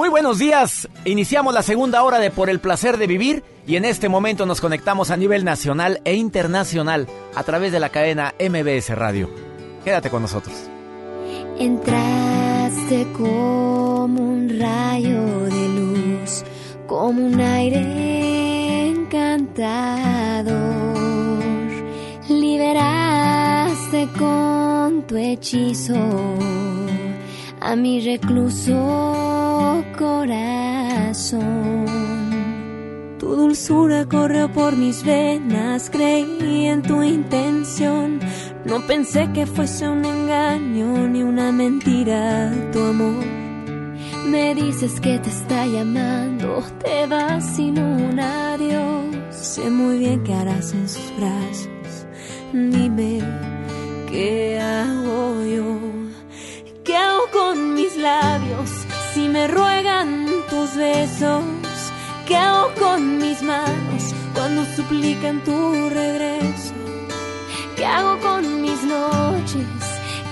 muy buenos días. Iniciamos la segunda hora de Por el placer de vivir y en este momento nos conectamos a nivel nacional e internacional a través de la cadena MBS Radio. Quédate con nosotros. Entraste como un rayo de luz, como un aire encantador. Liberaste con tu hechizo a mi recluso corazón. Tu dulzura corrió por mis venas, creí en tu intención. No pensé que fuese un engaño ni una mentira tu amor. Me dices que te está llamando, te vas sin un adiós. Sé muy bien qué harás en sus brazos. Dime qué hago yo. ¿Qué hago con mis labios si me ruegan tus besos? ¿Qué hago con mis manos cuando suplican tu regreso? ¿Qué hago con mis noches?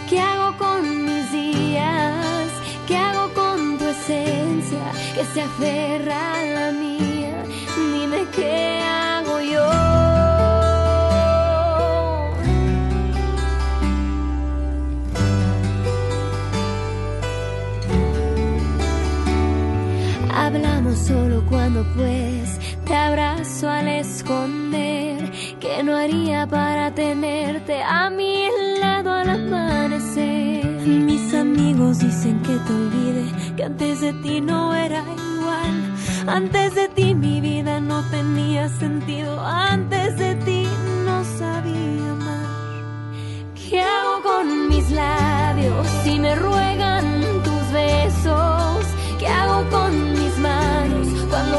¿Qué hago con mis días? ¿Qué hago con tu esencia que se aferra a la mía? Dime qué hago Hablamos solo cuando pues te abrazo al esconder que no haría para tenerte a mi lado al amanecer. Mis amigos dicen que te olvide, que antes de ti no era igual. Antes de ti mi vida no tenía sentido, antes de ti no sabía amar. ¿Qué hago con mis labios si me ruegan tus besos?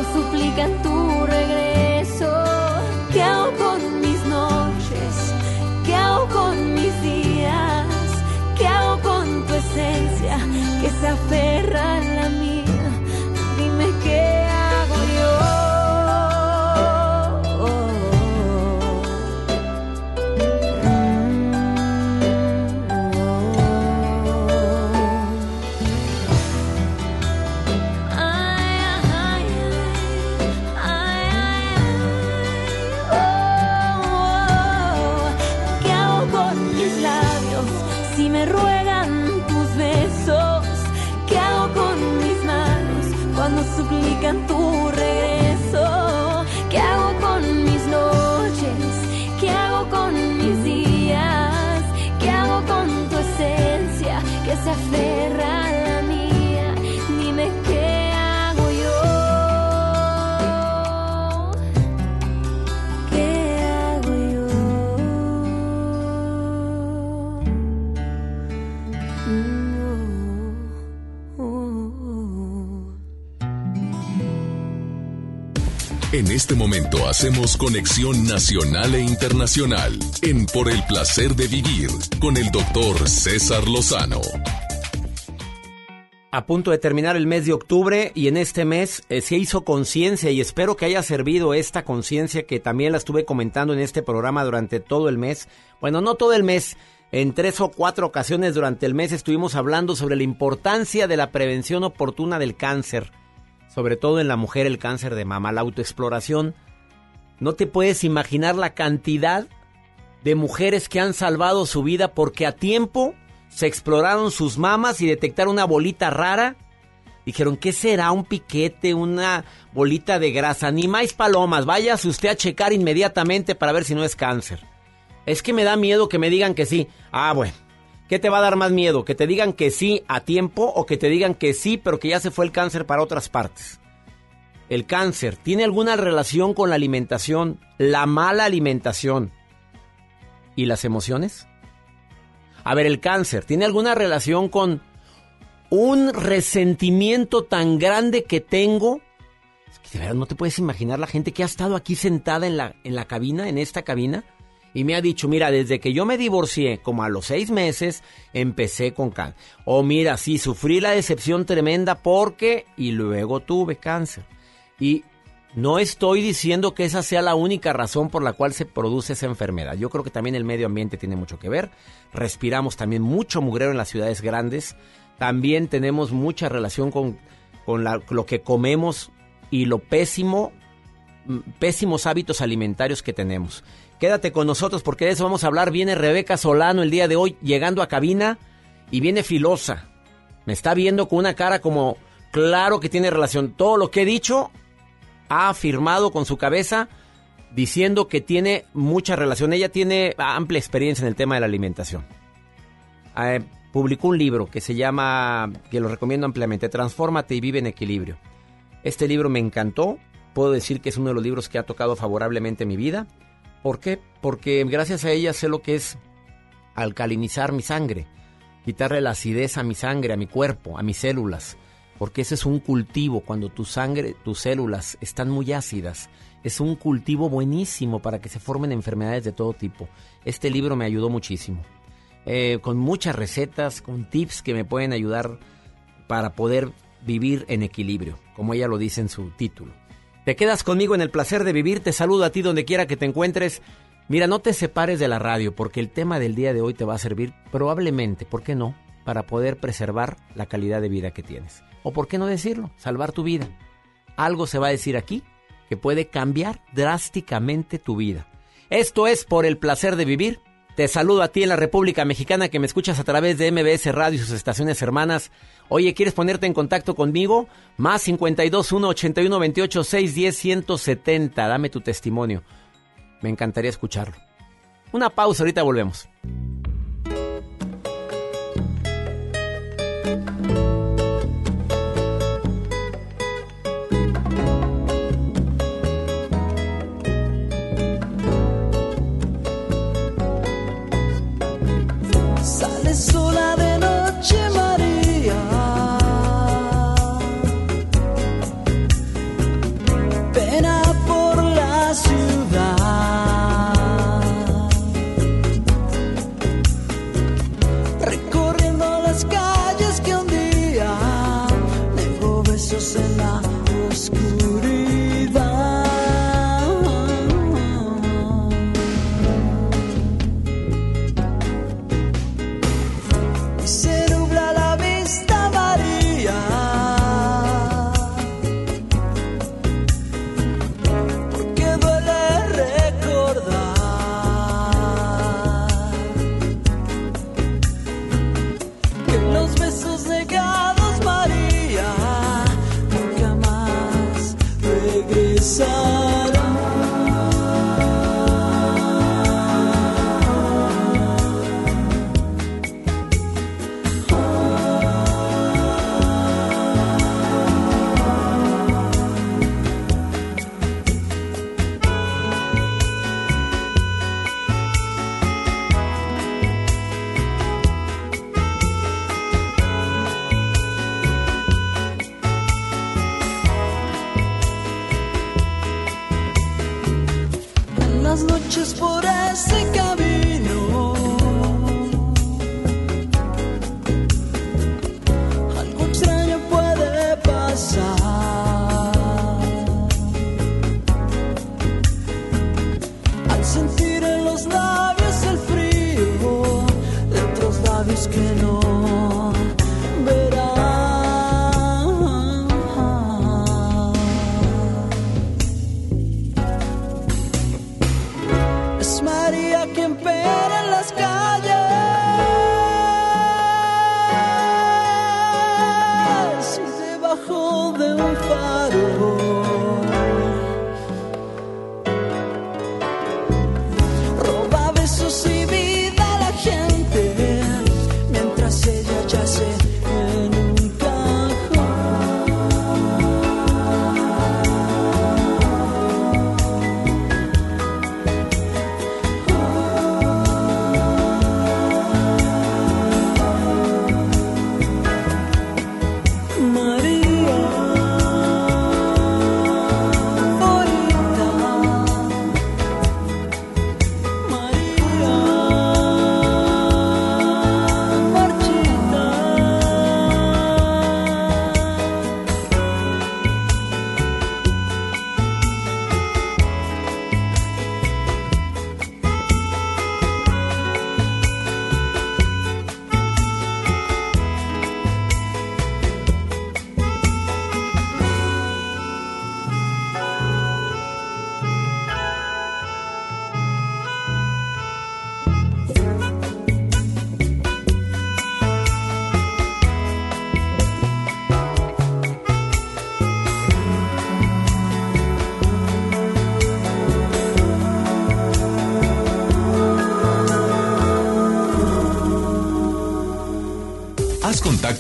Suplican tu regreso? ¿Qué hago con mis noches? ¿Qué hago con mis días? ¿Qué hago con tu esencia que se aferra a la En este momento hacemos conexión nacional e internacional en Por el placer de vivir con el doctor César Lozano. A punto de terminar el mes de octubre y en este mes eh, se hizo conciencia y espero que haya servido esta conciencia que también la estuve comentando en este programa durante todo el mes. Bueno, no todo el mes, en tres o cuatro ocasiones durante el mes estuvimos hablando sobre la importancia de la prevención oportuna del cáncer, sobre todo en la mujer el cáncer de mama, la autoexploración. No te puedes imaginar la cantidad de mujeres que han salvado su vida porque a tiempo se exploraron sus mamas y detectaron una bolita rara. Dijeron, ¿qué será? ¿Un piquete? ¿Una bolita de grasa? Ni más palomas. Váyase usted a checar inmediatamente para ver si no es cáncer. Es que me da miedo que me digan que sí. Ah, bueno. ¿Qué te va a dar más miedo? ¿Que te digan que sí a tiempo o que te digan que sí, pero que ya se fue el cáncer para otras partes? El cáncer tiene alguna relación con la alimentación, la mala alimentación y las emociones? A ver, el cáncer tiene alguna relación con un resentimiento tan grande que tengo. Es que de verdad no te puedes imaginar la gente que ha estado aquí sentada en la, en la cabina, en esta cabina, y me ha dicho, mira, desde que yo me divorcié, como a los seis meses, empecé con cáncer. O mira, sí, sufrí la decepción tremenda porque, y luego tuve cáncer. Y No estoy diciendo que esa sea la única razón por la cual se produce esa enfermedad. Yo creo que también el medio ambiente tiene mucho que ver. Respiramos también mucho mugrero en las ciudades grandes. También tenemos mucha relación con, con lo que comemos y lo pésimo, pésimos hábitos alimentarios que tenemos. Quédate con nosotros porque de eso vamos a hablar. Viene Rebeca Solano el día de hoy llegando a cabina y viene filosa. Me está viendo con una cara como claro que tiene relación. Todo lo que he dicho ha afirmado con su cabeza diciendo que tiene mucha relación. Ella tiene amplia experiencia en el tema de la alimentación. Eh, publicó un libro que se llama, que lo recomiendo ampliamente, Transfórmate y vive en equilibrio. Este libro me encantó. Puedo decir que es uno de los libros que ha tocado favorablemente mi vida. ¿Por qué? Porque gracias a ella sé lo que es alcalinizar mi sangre, quitarle la acidez a mi sangre, a mi cuerpo, a mis células porque ese es un cultivo cuando tu sangre, tus células están muy ácidas. Es un cultivo buenísimo para que se formen enfermedades de todo tipo. Este libro me ayudó muchísimo. Eh, con muchas recetas, con tips que me pueden ayudar para poder vivir en equilibrio, como ella lo dice en su título. Te quedas conmigo en el placer de vivir, te saludo a ti donde quiera que te encuentres. Mira, no te separes de la radio porque el tema del día de hoy te va a servir probablemente, ¿por qué no?, para poder preservar la calidad de vida que tienes o por qué no decirlo, salvar tu vida. Algo se va a decir aquí que puede cambiar drásticamente tu vida. Esto es por el placer de vivir. Te saludo a ti en la República Mexicana que me escuchas a través de MBS Radio y sus estaciones hermanas. Oye, ¿quieres ponerte en contacto conmigo? Más 52 1 81 28 610 170. Dame tu testimonio. Me encantaría escucharlo. Una pausa, ahorita volvemos.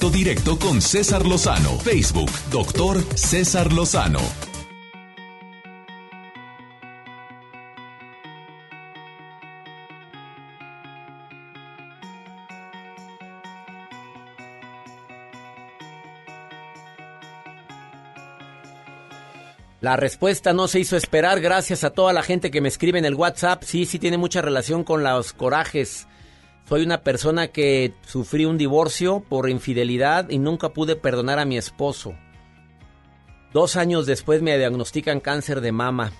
Directo con César Lozano. Facebook, doctor César Lozano. La respuesta no se hizo esperar gracias a toda la gente que me escribe en el WhatsApp. Sí, sí tiene mucha relación con los corajes. Soy una persona que sufrí un divorcio por infidelidad y nunca pude perdonar a mi esposo. Dos años después me diagnostican cáncer de mama.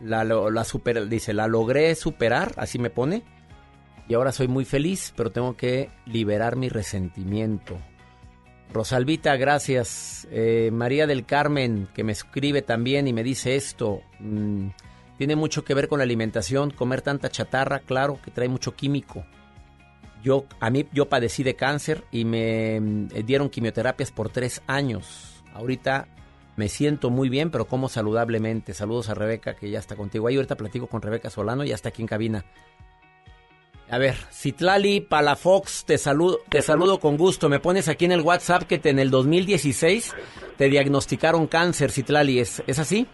La, super, dice, la logré superar, así me pone. Y ahora soy muy feliz, pero tengo que liberar mi resentimiento. Rosalvita, gracias. Eh, María del Carmen, que me escribe también y me dice esto. Mm, tiene mucho que ver con la alimentación, comer tanta chatarra, claro, que trae mucho químico. Yo, a mí, yo padecí de cáncer y me mm, dieron quimioterapias por tres años. Ahorita me siento muy bien, pero como saludablemente. Saludos a Rebeca, que ya está contigo. Ahí ahorita platico con Rebeca Solano, ya está aquí en cabina. A ver, Citlali Palafox, te saludo, te saludo con gusto. Me pones aquí en el WhatsApp que te, en el 2016 te diagnosticaron cáncer, Citlali. ¿Es, ¿Es así?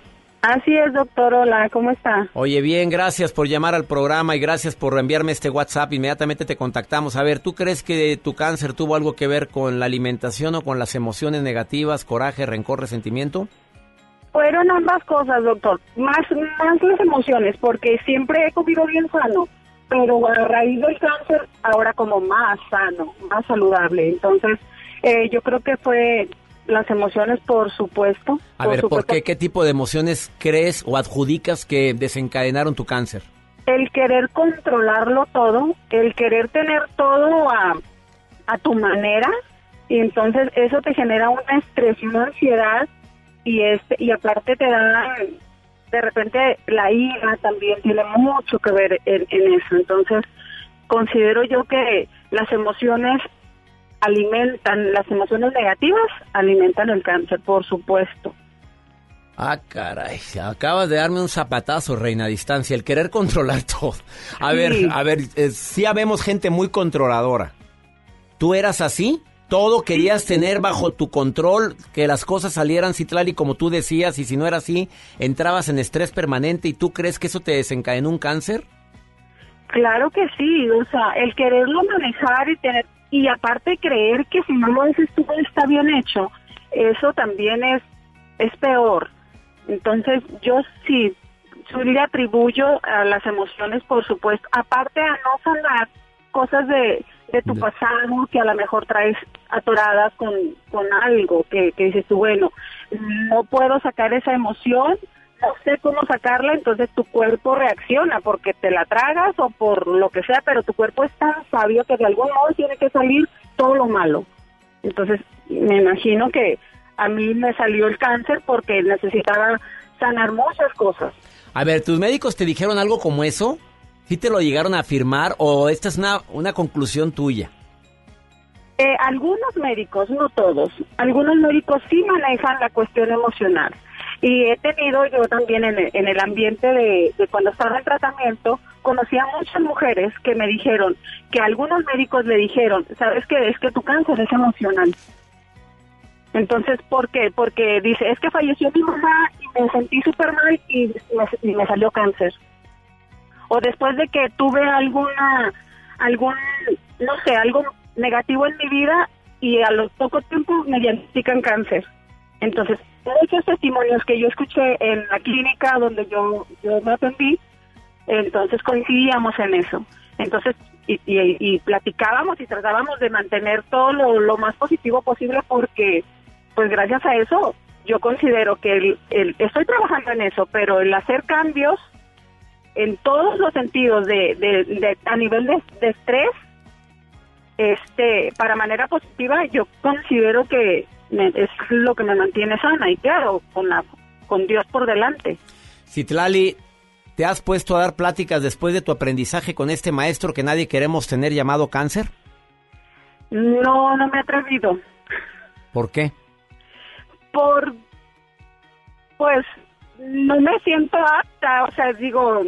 Así es, doctor. Hola, ¿cómo está? Oye, bien, gracias por llamar al programa y gracias por enviarme este WhatsApp. Inmediatamente te contactamos. A ver, ¿tú crees que tu cáncer tuvo algo que ver con la alimentación o con las emociones negativas, coraje, rencor, resentimiento? Fueron ambas cosas, doctor. Más, más las emociones, porque siempre he comido bien sano pero a raíz del cáncer ahora como más sano, más saludable. Entonces, eh, yo creo que fue las emociones, por supuesto. A ver, ¿por qué? ¿Qué tipo de emociones crees o adjudicas que desencadenaron tu cáncer? El querer controlarlo todo, el querer tener todo a, a tu manera, y entonces eso te genera una estrés y una ansiedad, y, este, y aparte te da de repente la ira también tiene mucho que ver en, eso. Entonces, considero yo que las emociones alimentan, las emociones negativas alimentan el cáncer, por supuesto. Ah, caray, acabas de darme un zapatazo, reina a distancia, el querer controlar todo. A ver, a ver, eh, sí habemos gente muy controladora. ¿Tú eras así? todo querías tener bajo tu control, que las cosas salieran Citlali como tú decías, y si no era así, entrabas en estrés permanente y tú crees que eso te desencadenó un cáncer? Claro que sí, o sea, el quererlo manejar y tener, y aparte creer que si no lo haces tú está bien hecho, eso también es, es peor. Entonces yo sí, yo le atribuyo a las emociones, por supuesto, aparte a no sanar cosas de de tu pasado que a lo mejor traes atoradas con, con algo que, que dices tú, bueno, no puedo sacar esa emoción, no sé cómo sacarla, entonces tu cuerpo reacciona porque te la tragas o por lo que sea, pero tu cuerpo es tan sabio que de algún modo tiene que salir todo lo malo. Entonces, me imagino que a mí me salió el cáncer porque necesitaba sanar muchas cosas. A ver, ¿tus médicos te dijeron algo como eso? ¿Sí te lo llegaron a afirmar o esta es una, una conclusión tuya? Eh, algunos médicos, no todos, algunos médicos sí manejan la cuestión emocional. Y he tenido yo también en el, en el ambiente de, cuando estaba en tratamiento, conocí a muchas mujeres que me dijeron que algunos médicos le dijeron, ¿sabes qué? Es que tu cáncer es emocional. Entonces, ¿por qué? Porque dice, es que falleció mi mamá y me sentí súper mal y me salió cáncer o después de que tuve alguna, algún, no sé, algo negativo en mi vida y a los poco tiempo me diagnostican cáncer. Entonces, muchos testimonios que yo escuché en la clínica donde yo, yo me atendí, entonces coincidíamos en eso. Entonces, y, y, platicábamos y tratábamos de mantener todo lo, lo, más positivo posible porque, pues gracias a eso, yo considero que el, el, estoy trabajando en eso, pero el hacer cambios en todos los sentidos de, de, a nivel de, estrés este para manera positiva yo considero que es lo que me mantiene sana y claro con la con Dios por delante Citlali ¿te has puesto a dar pláticas después de tu aprendizaje con este maestro que nadie queremos tener llamado cáncer? No, no me he atrevido. ¿Por qué? Por pues no me siento apta, o sea, digo...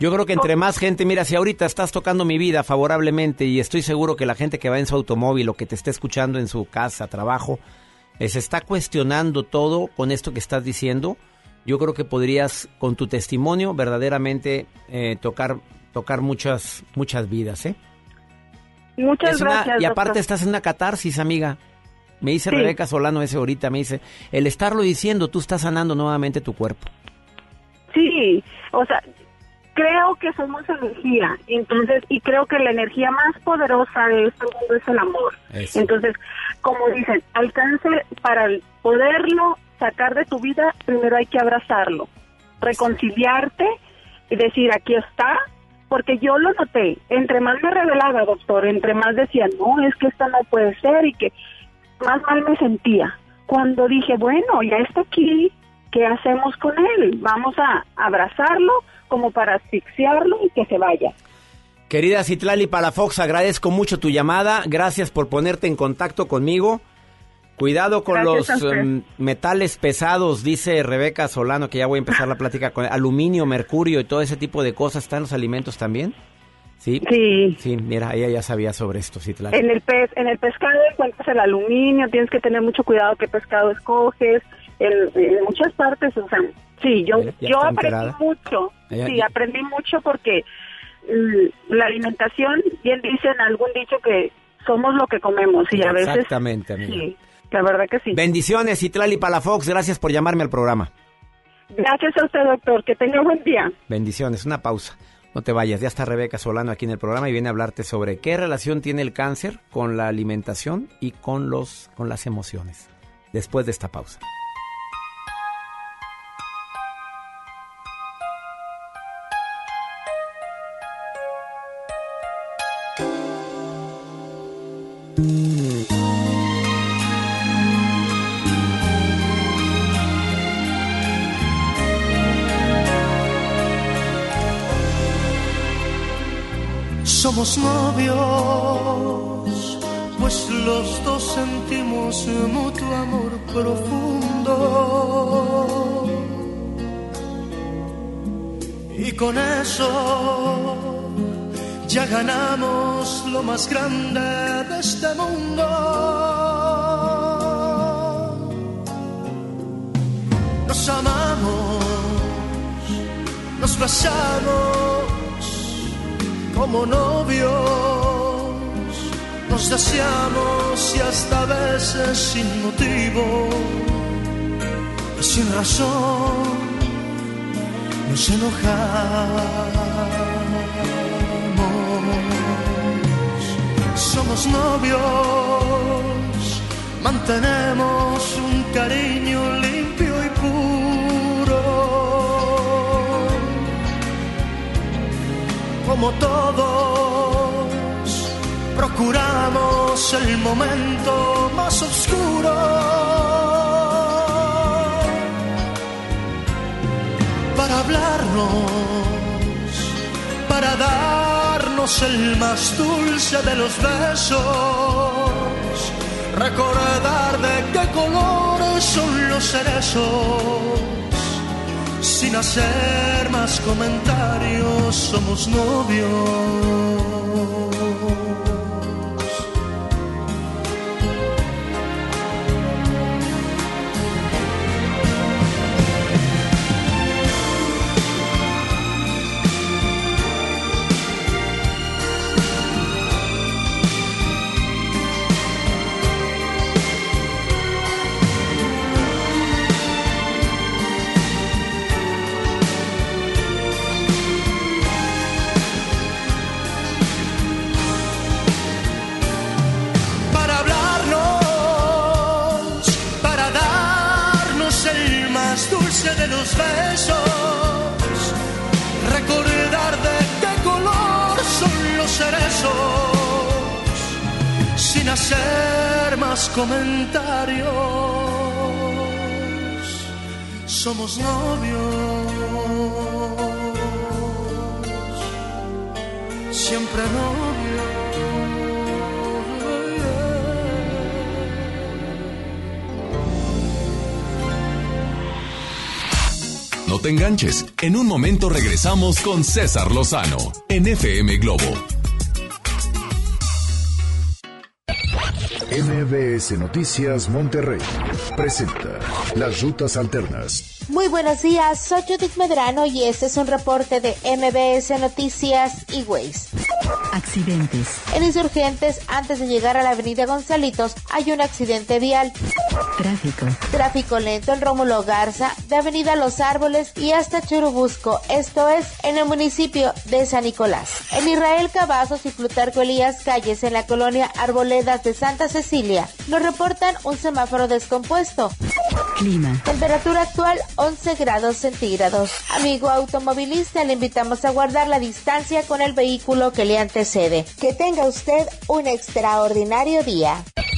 Yo creo que entre más gente, mira, si ahorita estás tocando mi vida favorablemente y estoy seguro que la gente que va en su automóvil o que te está escuchando en su casa, trabajo, eh, se está cuestionando todo con esto que estás diciendo, yo creo que podrías con tu testimonio verdaderamente eh, tocar tocar muchas muchas vidas, ¿eh? Muchas Es una- gracias. y aparte doctor. estás en una catarsis, amiga. Me dice Sí. Rebeca Solano ese ahorita, me dice, el estarlo diciendo, tú estás sanando nuevamente tu cuerpo. Sí, o sea, creo que somos energía, entonces, y creo que la energía más poderosa de este mundo es el amor. Eso. Entonces, como dicen, al cáncer, para poderlo sacar de tu vida, primero hay que abrazarlo, reconciliarte y decir, aquí está, porque yo lo noté, entre más me revelaba, doctor, entre más decía, no, es que esto no puede ser y que más mal me sentía. Cuando dije, bueno, ya está aquí, ¿qué hacemos con él? Vamos a abrazarlo como para asfixiarlo y que se vaya. Querida Citlali Palafox, agradezco mucho tu llamada. Gracias por ponerte en contacto conmigo. Cuidado con Gracias los em, metales pesados, dice Rebeca Solano, que ya voy a empezar la plática con aluminio, mercurio y todo ese tipo de cosas. ¿Están los alimentos también? Sí. Sí. Sí, mira, ella ya sabía sobre esto, Citlali. En el pez, en el pescado encuentras el aluminio, tienes que tener mucho cuidado qué pescado escoges, en, en muchas partes, o sea, sí, yo, yo aprendí enterada. mucho, Ella- sí, aprendí mucho porque mm, la alimentación, bien dicen algún dicho que somos lo que comemos y a veces, Exactamente, amiga. sí, la verdad que sí. Bendiciones, Citlali Palafox. Gracias por llamarme al programa. Gracias a usted, doctor, que tenga buen día. Bendiciones. Una pausa. No te vayas. Ya está Rebeca Solano aquí en el programa y viene a hablarte sobre qué relación tiene el cáncer con la alimentación y con los con las emociones. Después de esta pausa. Somos novios, pues los dos sentimos mutuo amor profundo. Y con eso ya ganamos lo más grande de este mundo. Nos amamos, nos besamos como novios, nos deseamos y hasta veces sin motivo sin razón nos enojamos. Somos novios, mantenemos un cariño limpio y puro. como todos, procuramos el momento más oscuro. Para hablarnos, para el más dulce de los besos, recordar de qué colores son los cerezos sin hacer más comentarios, somos novios. Novios, siempre novios. No No te enganches. En un momento regresamos con César Lozano en FM Globo. MBS Noticias Monterrey presenta Las Rutas Alternas. Muy buenos días, soy Judith Medrano y este es un reporte de MBS Noticias y Ways. Accidentes. En Insurgentes, antes de llegar a la avenida Gonzalitos, hay un accidente vial. Tráfico. Tráfico lento en Rómulo Garza, de avenida Los Árboles y hasta Churubusco, esto es, en el municipio de San Nicolás. En Israel Cavazos y Plutarco Elías Calles, en la colonia Arboledas de Santa Cecilia, nos reportan un semáforo descompuesto. Clima. Temperatura actual 11 grados centígrados. Amigo automovilista, le invitamos a guardar la distancia con el vehículo que le antecede. Que tenga usted un extraordinario día.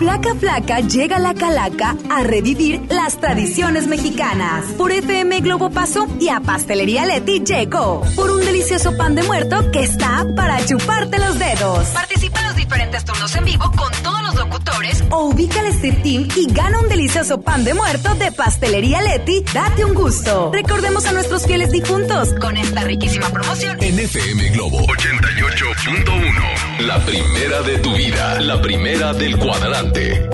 Placa Flaca llega a la Calaca a revivir las tradiciones mexicanas. Por FM Globo pasó y a Pastelería Leti llegó. Por un delicioso pan de muerto que está para chuparte los dedos. Participa en los diferentes turnos en vivo con todos los locutores o ubica el Street Team y gana un delicioso pan de muerto de Pastelería Leti. Date un gusto. Recordemos a nuestros fieles difuntos con esta riquísima promoción. En FM Globo 88.1. La primera de tu vida. La primera del cuadrante.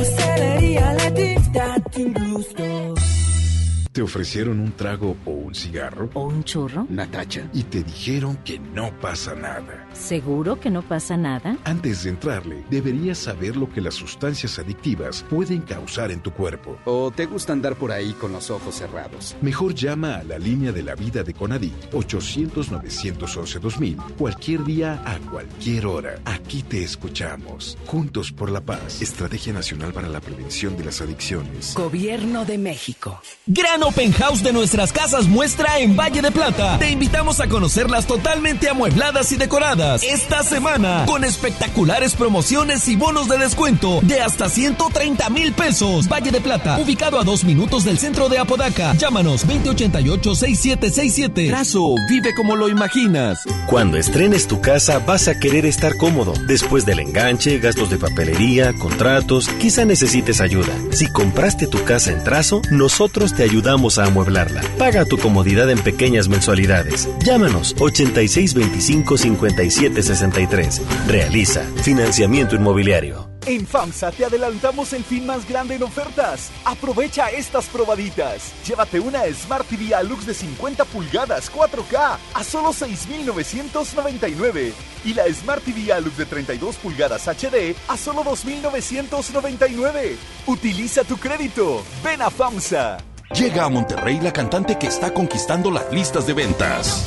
¿Te ofrecieron un trago o un cigarro? ¿O un churro? Natacha. Y te dijeron que no pasa nada. ¿Seguro que no pasa nada? Antes de entrarle, deberías saber lo que las sustancias adictivas pueden causar en tu cuerpo. ¿O te gusta andar por ahí con los ojos cerrados? Mejor llama a la línea de la vida de Conadic 800-911-2000 cualquier día a cualquier hora. Aquí te escuchamos. Juntos por la paz. Estrategia Nacional para la Prevención de las Adicciones. Gobierno de México. Gran Open House de nuestras casas muestra en Valle de Plata. Te invitamos a conocerlas totalmente amuebladas y decoradas esta semana con espectaculares promociones y bonos de descuento de hasta 130 mil pesos. Valle de Plata, ubicado a dos minutos del centro de Apodaca. Llámanos 2088-6767. Trazo, vive como lo imaginas. Cuando estrenes tu casa vas a querer estar cómodo. Después del enganche, gastos de papelería, contratos, quizá necesites ayuda. Si compraste tu casa en Trazo, nosotros te ayudamos a amueblarla. Paga tu comodidad en pequeñas mensualidades. Llámanos 8625 57 763. Realiza financiamiento inmobiliario. En FAMSA te adelantamos el fin más grande en ofertas. Aprovecha estas probaditas. Llévate una Smart TV Alux de 50 pulgadas 4K a solo 6,999. Y la Smart TV Alux de 32 pulgadas HD a solo 2,999. Utiliza tu crédito. Ven a FAMSA. Llega a Monterrey la cantante que está conquistando las listas de ventas.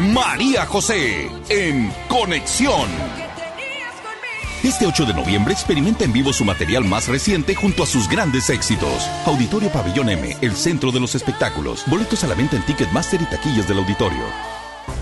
María José en Conexión. Este 8 de noviembre experimenta en vivo su material más reciente junto a sus grandes éxitos. Auditorio Pabellón M, el centro de los espectáculos. Boletos a la venta en Ticketmaster y taquillas del auditorio.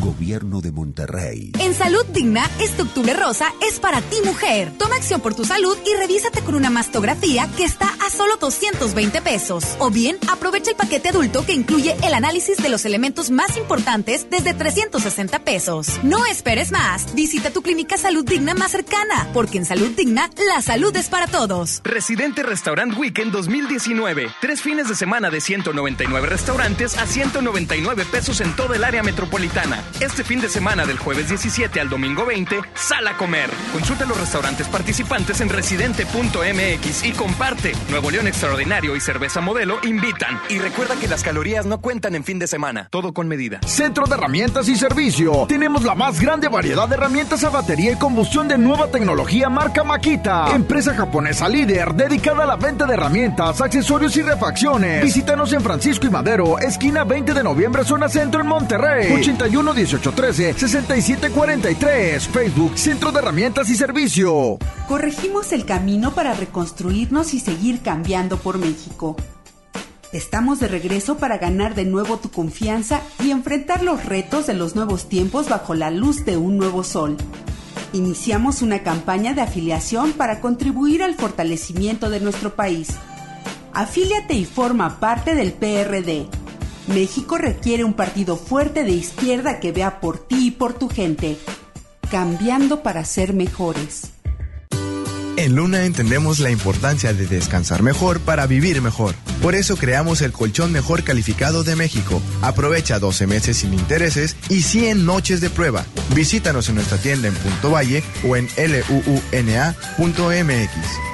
Gobierno de Monterrey. En Salud Digna, este octubre rosa es para ti mujer. Toma acción por tu salud y revísate con una mastografía que está a solo 220 pesos. O bien, aprovecha el paquete adulto que incluye el análisis de los elementos más importantes desde 360 pesos. No esperes más. Visita tu clínica Salud Digna más cercana, porque en Salud Digna, la salud es para todos. Residente Restaurant Weekend 2019. Tres fines de semana de 199 restaurantes a 199 pesos en todo el área metropolitana Este fin de semana del jueves 17 al domingo 20, sal a comer. Consulta los restaurantes participantes en residente.mx y comparte. Nuevo León Extraordinario y Cerveza Modelo invitan. Y recuerda que las calorías no cuentan en fin de semana. Todo con medida. Centro de Herramientas y Servicio. Tenemos la más grande variedad de herramientas a batería y combustión de nueva tecnología marca Makita. Empresa japonesa líder dedicada a la venta de herramientas, accesorios y refacciones. Visítanos en Francisco y Madero, esquina 20 de noviembre, zona centro en Monterrey. 81 18 13 67 43. Facebook Centro de Herramientas y Servicio. Corregimos el camino para reconstruirnos y seguir cambiando por México. Estamos de regreso para ganar de nuevo tu confianza y enfrentar los retos de los nuevos tiempos bajo la luz de un nuevo sol. Iniciamos una campaña de afiliación para contribuir al fortalecimiento de nuestro país. Afíliate y forma parte del PRD. México requiere un partido fuerte de izquierda que vea por ti y por tu gente, cambiando para ser mejores. En Luna entendemos la importancia de descansar mejor para vivir mejor. Por eso creamos el colchón mejor calificado de México. Aprovecha 12 meses sin intereses y 100 noches de prueba. Visítanos en nuestra tienda en Punto Valle o en luna.mx.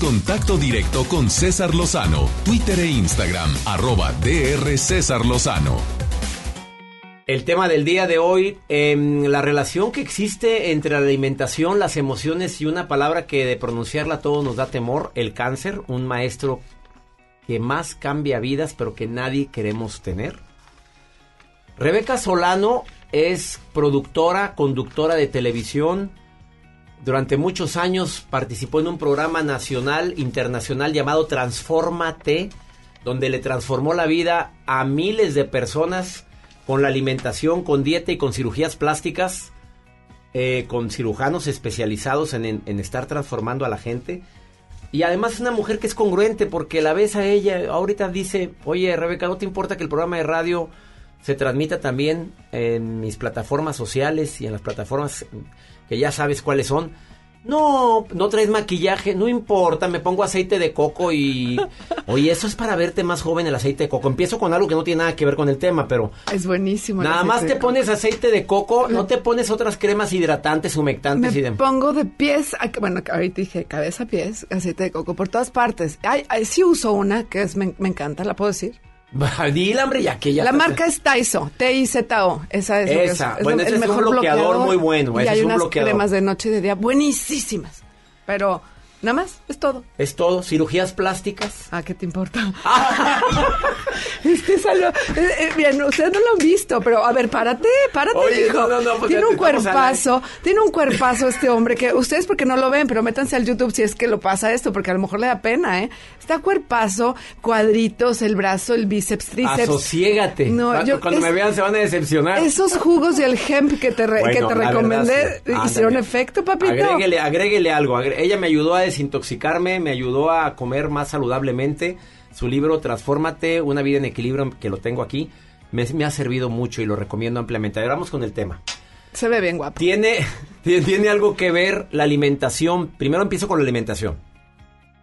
Contacto directo con César Lozano, Twitter e Instagram, arroba DR César Lozano. El tema del día de hoy, em, la relación que existe entre la alimentación, las emociones y una palabra que de pronunciarla a todos nos da temor, el cáncer, un maestro que más cambia vidas pero que nadie queremos tener. Rebeca Solano es productora, conductora de televisión. Durante muchos años participó en un programa nacional, internacional llamado Transfórmate, donde le transformó la vida a miles de personas con la alimentación, con dieta y con cirugías plásticas, eh, con cirujanos especializados en, en, estar transformando a la gente. Y además es una mujer que es congruente porque la ves a ella, ahorita dice, oye Rebeca, ¿no te importa que el programa de radio se transmita también en mis plataformas sociales y en las plataformas que ya sabes cuáles son? No, no traes maquillaje, no importa, me pongo aceite de coco y... Oye, eso es para verte más joven el aceite de coco. Empiezo con algo que no tiene nada que ver con el tema, pero... Es buenísimo. Nada más te pones aceite de coco, no te pones otras cremas hidratantes, humectantes me y demás. pongo de pies, bueno, ahorita dije cabeza, pies, aceite de coco por todas partes. Ay, ay, sí uso una que es, me, me encanta, ¿la puedo decir? Dile, hombre, ya que ya. La marca es Taiso, T-I-Z-O. Esa es, Esa. es, bueno, el ese es mejor un bloqueador, muy bueno. Y ese hay es un unas bloqueador. cremas de noche y de día buenísimas. Pero nada más, es todo. Es todo. Cirugías plásticas. Ah, ¿qué te importa? este salió. eh, eh, bien, ustedes no lo han visto, pero a ver, párate, párate, Oye, hijo. no, no, no, pues tiene un cuerpazo, tiene un cuerpazo este hombre que ustedes porque no lo ven, pero métanse al YouTube si es que lo pasa esto, porque a lo mejor le da pena, ¿eh? Está cuerpazo, cuadritos, el brazo, el bíceps, tríceps. Asociégate. No, yo- Cuando es- me vean se van a decepcionar. Esos jugos y el hemp que te, re- Bueno, que te recomendé verdad, sí. hicieron efecto, papito. Agréguele, agréguele algo. agre- Ella me ayudó a desintoxicarme, me ayudó a comer más saludablemente. Su libro Transfórmate, una vida en equilibrio, que lo tengo aquí, me, me ha servido mucho y lo recomiendo ampliamente. Ahora vamos con el tema. Se ve bien guapo. Tiene, tiene, algo que ver la alimentación. Primero empiezo con la alimentación.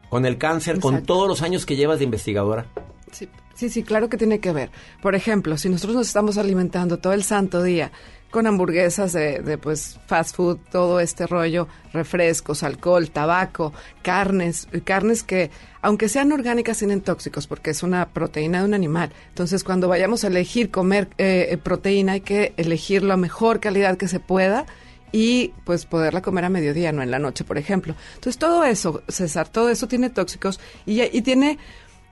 Con el cáncer, con todos los años que llevas de investigadora. Sí, sí, sí, claro que tiene que ver. Por ejemplo, si nosotros nos estamos alimentando todo el santo día con hamburguesas de, de, pues fast food, todo este rollo, refrescos, alcohol, tabaco, carnes, carnes que aunque sean orgánicas tienen tóxicos porque es una proteína de un animal. Entonces, cuando vayamos a elegir comer eh, eh, proteína hay que elegir la mejor calidad que se pueda y pues poderla comer a mediodía, no en la noche, por ejemplo. Entonces todo eso, César, todo eso tiene tóxicos y, y tiene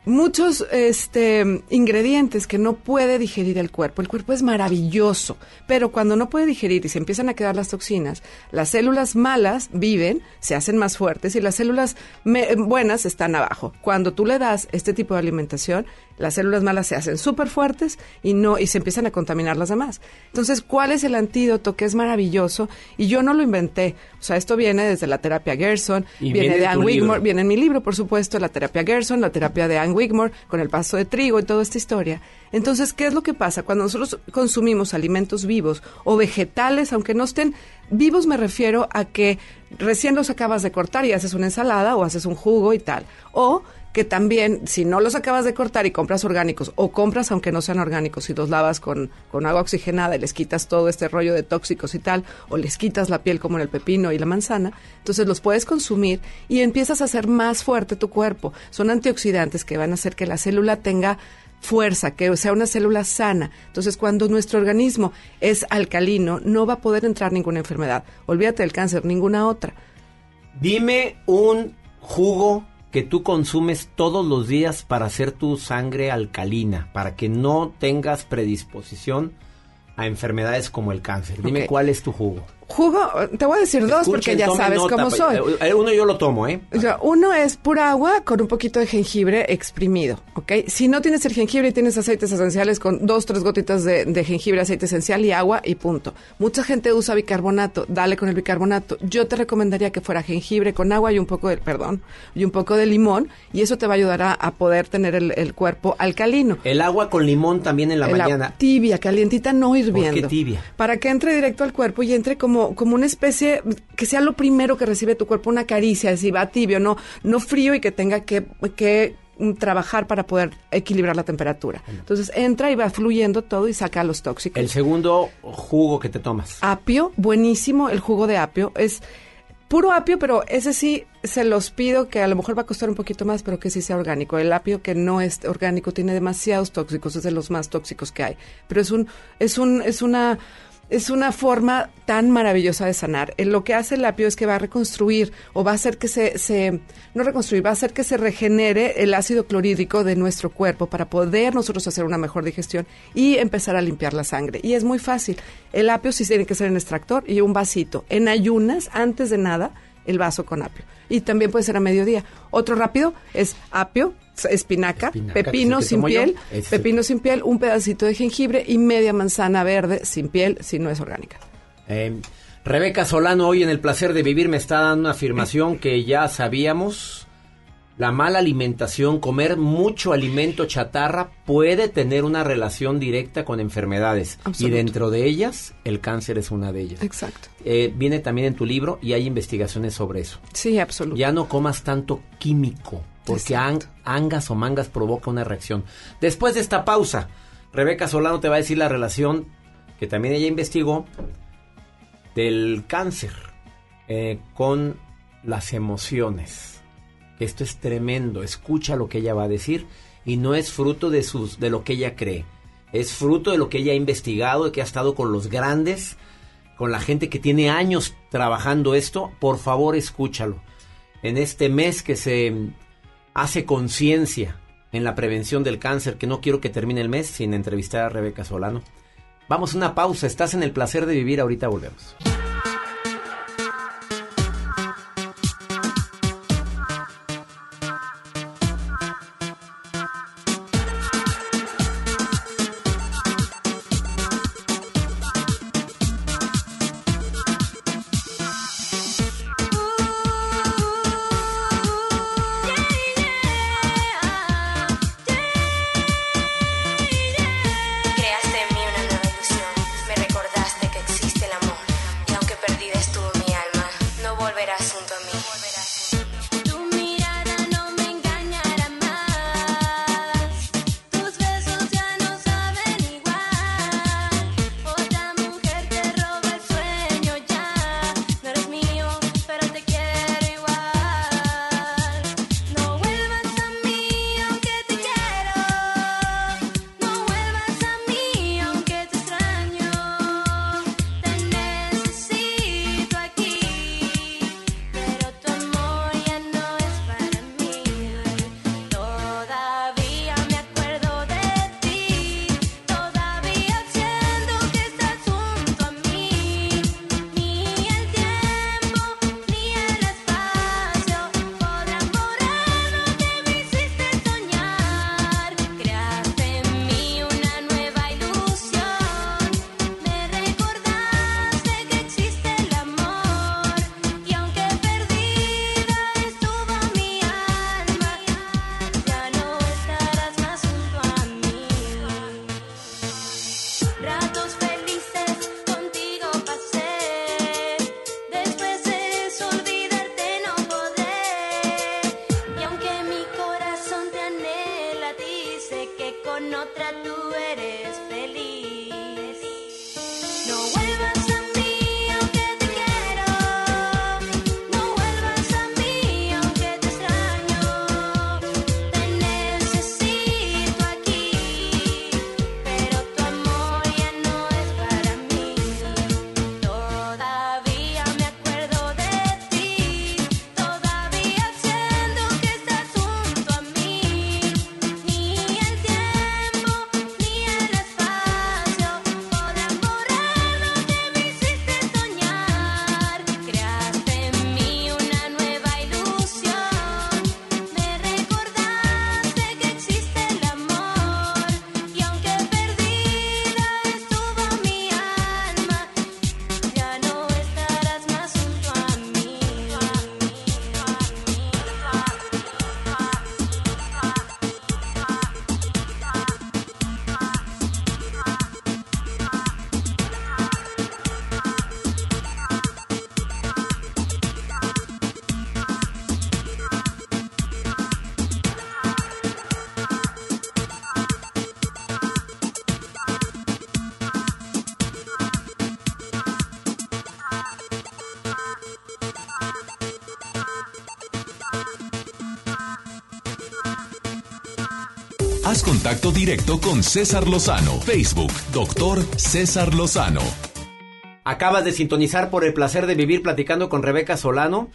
muchos este ingredientes que no puede digerir el cuerpo. El cuerpo es maravilloso, pero cuando no puede digerir y se empiezan a quedar las toxinas, las células malas viven, se hacen más fuertes y las células me- buenas están abajo. Cuando tú le das este tipo de alimentación, las células malas se hacen súper fuertes y no y se empiezan a contaminar las demás. Entonces, ¿cuál es el antídoto que es maravilloso? Y yo no lo inventé. O sea, esto viene desde la terapia Gerson, viene, viene de Anne Wigmore, libro. viene en mi libro, por supuesto, la terapia Gerson, la terapia de Anne Wigmore, con el paso de trigo y toda esta historia. Entonces, ¿qué es lo que pasa? Cuando nosotros consumimos alimentos vivos o vegetales, aunque no estén vivos, me refiero a que recién los acabas de cortar y haces una ensalada o haces un jugo y tal. O que también, si no los acabas de cortar y compras orgánicos, o compras aunque no sean orgánicos y los lavas con, con agua oxigenada y les quitas todo este rollo de tóxicos y tal, o les quitas la piel como en el pepino y la manzana, entonces los puedes consumir y empiezas a hacer más fuerte tu cuerpo. Son antioxidantes que van a hacer que la célula tenga fuerza, que sea una célula sana. Entonces, cuando nuestro organismo es alcalino, no va a poder entrar ninguna enfermedad. Olvídate del cáncer, ninguna otra. Dime un jugo que tú consumes todos los días para hacer tu sangre alcalina, para que no tengas predisposición a enfermedades como el cáncer. Dime cuál es tu jugo. Jugo, te voy a decir dos porque ya sabes nota, cómo pa- soy. eh, Uno yo lo tomo, ¿eh? O sea, uno es pura agua con un poquito de jengibre exprimido, ¿ok? Si no tienes el jengibre y tienes aceites esenciales con dos, tres gotitas de, de jengibre, aceite esencial y agua y punto. Mucha gente usa bicarbonato, dale con el bicarbonato. Yo te recomendaría que fuera jengibre con agua y un poco de, perdón, y un poco de limón y eso te va a ayudar a, a poder tener el, el cuerpo alcalino. El agua con limón también en la El mañana. Tibia, calientita, no hirviendo. qué tibia? Para que entre directo al cuerpo y entre como, como una especie, que sea lo primero que recibe tu cuerpo, una caricia, si va tibio, no, no frío y que tenga que, que trabajar para poder equilibrar la temperatura. Entonces entra y va fluyendo todo y saca los tóxicos. El segundo jugo que te tomas. Apio, buenísimo, el jugo de apio es puro apio, pero ese sí se los pido que a lo mejor va a costar un poquito más, pero que sí sea orgánico. El apio que no es orgánico tiene demasiados tóxicos, es de los más tóxicos que hay. Pero es un, es un, es una es una forma tan maravillosa de sanar. Eh, lo que hace el apio es que va a reconstruir o va a hacer que se, se, no reconstruir, va a hacer que se regenere el ácido clorhídrico de nuestro cuerpo para poder nosotros hacer una mejor digestión y empezar a limpiar la sangre. Y es muy fácil. El apio sí tiene que ser en extractor y un vasito. En ayunas, antes de nada, el vaso con apio. Y también puede ser a mediodía. Otro rápido es apio, espinaca, pepino sin piel, pepino sin piel, un pedacito de jengibre y media manzana verde sin piel si no es orgánica. Eh, Rebeca Solano hoy en el placer de vivir me está dando una afirmación que ya sabíamos. La mala alimentación, comer mucho alimento chatarra puede tener una relación directa con enfermedades. Y dentro de ellas, el cáncer es una de ellas. Exacto. Eh, viene también en tu libro y hay investigaciones sobre eso. Sí, absolutamente. Ya no comas tanto químico porque angas o mangas provoca una reacción. Después de esta pausa, Rebeca Solano te va a decir la relación que también ella investigó del cáncer eh, con las emociones. Esto es tremendo. Escucha lo que ella va a decir y no es fruto de sus de lo que ella cree. Es fruto de lo que ella ha investigado, de que ha estado con los grandes, con la gente que tiene años trabajando esto. Por favor, escúchalo. En este mes que se hace conciencia en la prevención del cáncer, que no quiero que termine el mes sin entrevistar a Rebeca Solano. Vamos a una pausa, estás en el placer de vivir, ahorita volvemos. Contacto directo con César Lozano. Facebook, doctor César Lozano. Acabas de sintonizar por el placer de vivir platicando con Rebeca Solano,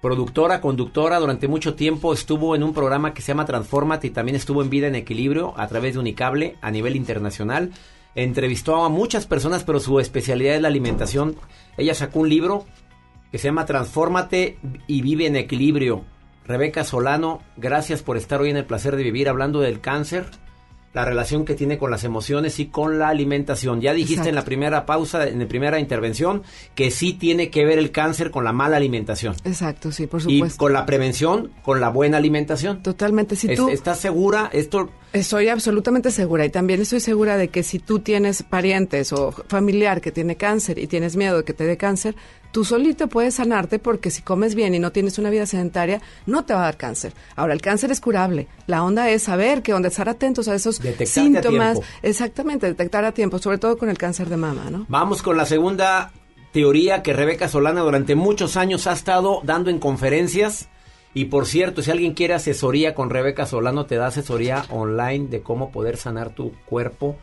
productora, conductora, durante mucho tiempo estuvo en un programa que se llama Transformate y también estuvo en Vida en Equilibrio a través de Unicable a nivel internacional. Entrevistó a muchas personas, pero su especialidad es la alimentación. Ella sacó un libro que se llama Transfórmate y vive en equilibrio. Rebeca Solano, gracias por estar hoy en el placer de vivir hablando del cáncer, la relación que tiene con las emociones y con la alimentación. Ya dijiste Exacto. en la primera pausa, en la primera intervención, que sí tiene que ver el cáncer con la mala alimentación. Exacto, sí, por Y supuesto. con la prevención, con la buena alimentación. Totalmente. Si Es- tú ¿Estás segura? Esto Estoy absolutamente segura y también estoy segura de que si tú tienes parientes o familiar que tiene cáncer y tienes miedo de que te dé cáncer, tú solito puedes sanarte porque si comes bien y no tienes una vida sedentaria, no te va a dar cáncer. Ahora, el cáncer es curable. La onda es saber que onda estar atentos a esos Detectarte a síntomas. tiempo. Exactamente, detectar a tiempo, sobre todo con el cáncer de mama, ¿no? Vamos con la segunda teoría que Rebeca Solana durante muchos años ha estado dando en conferencias. Y por cierto, si alguien quiere asesoría con Rebeca Solano, te da asesoría online de cómo poder sanar tu cuerpo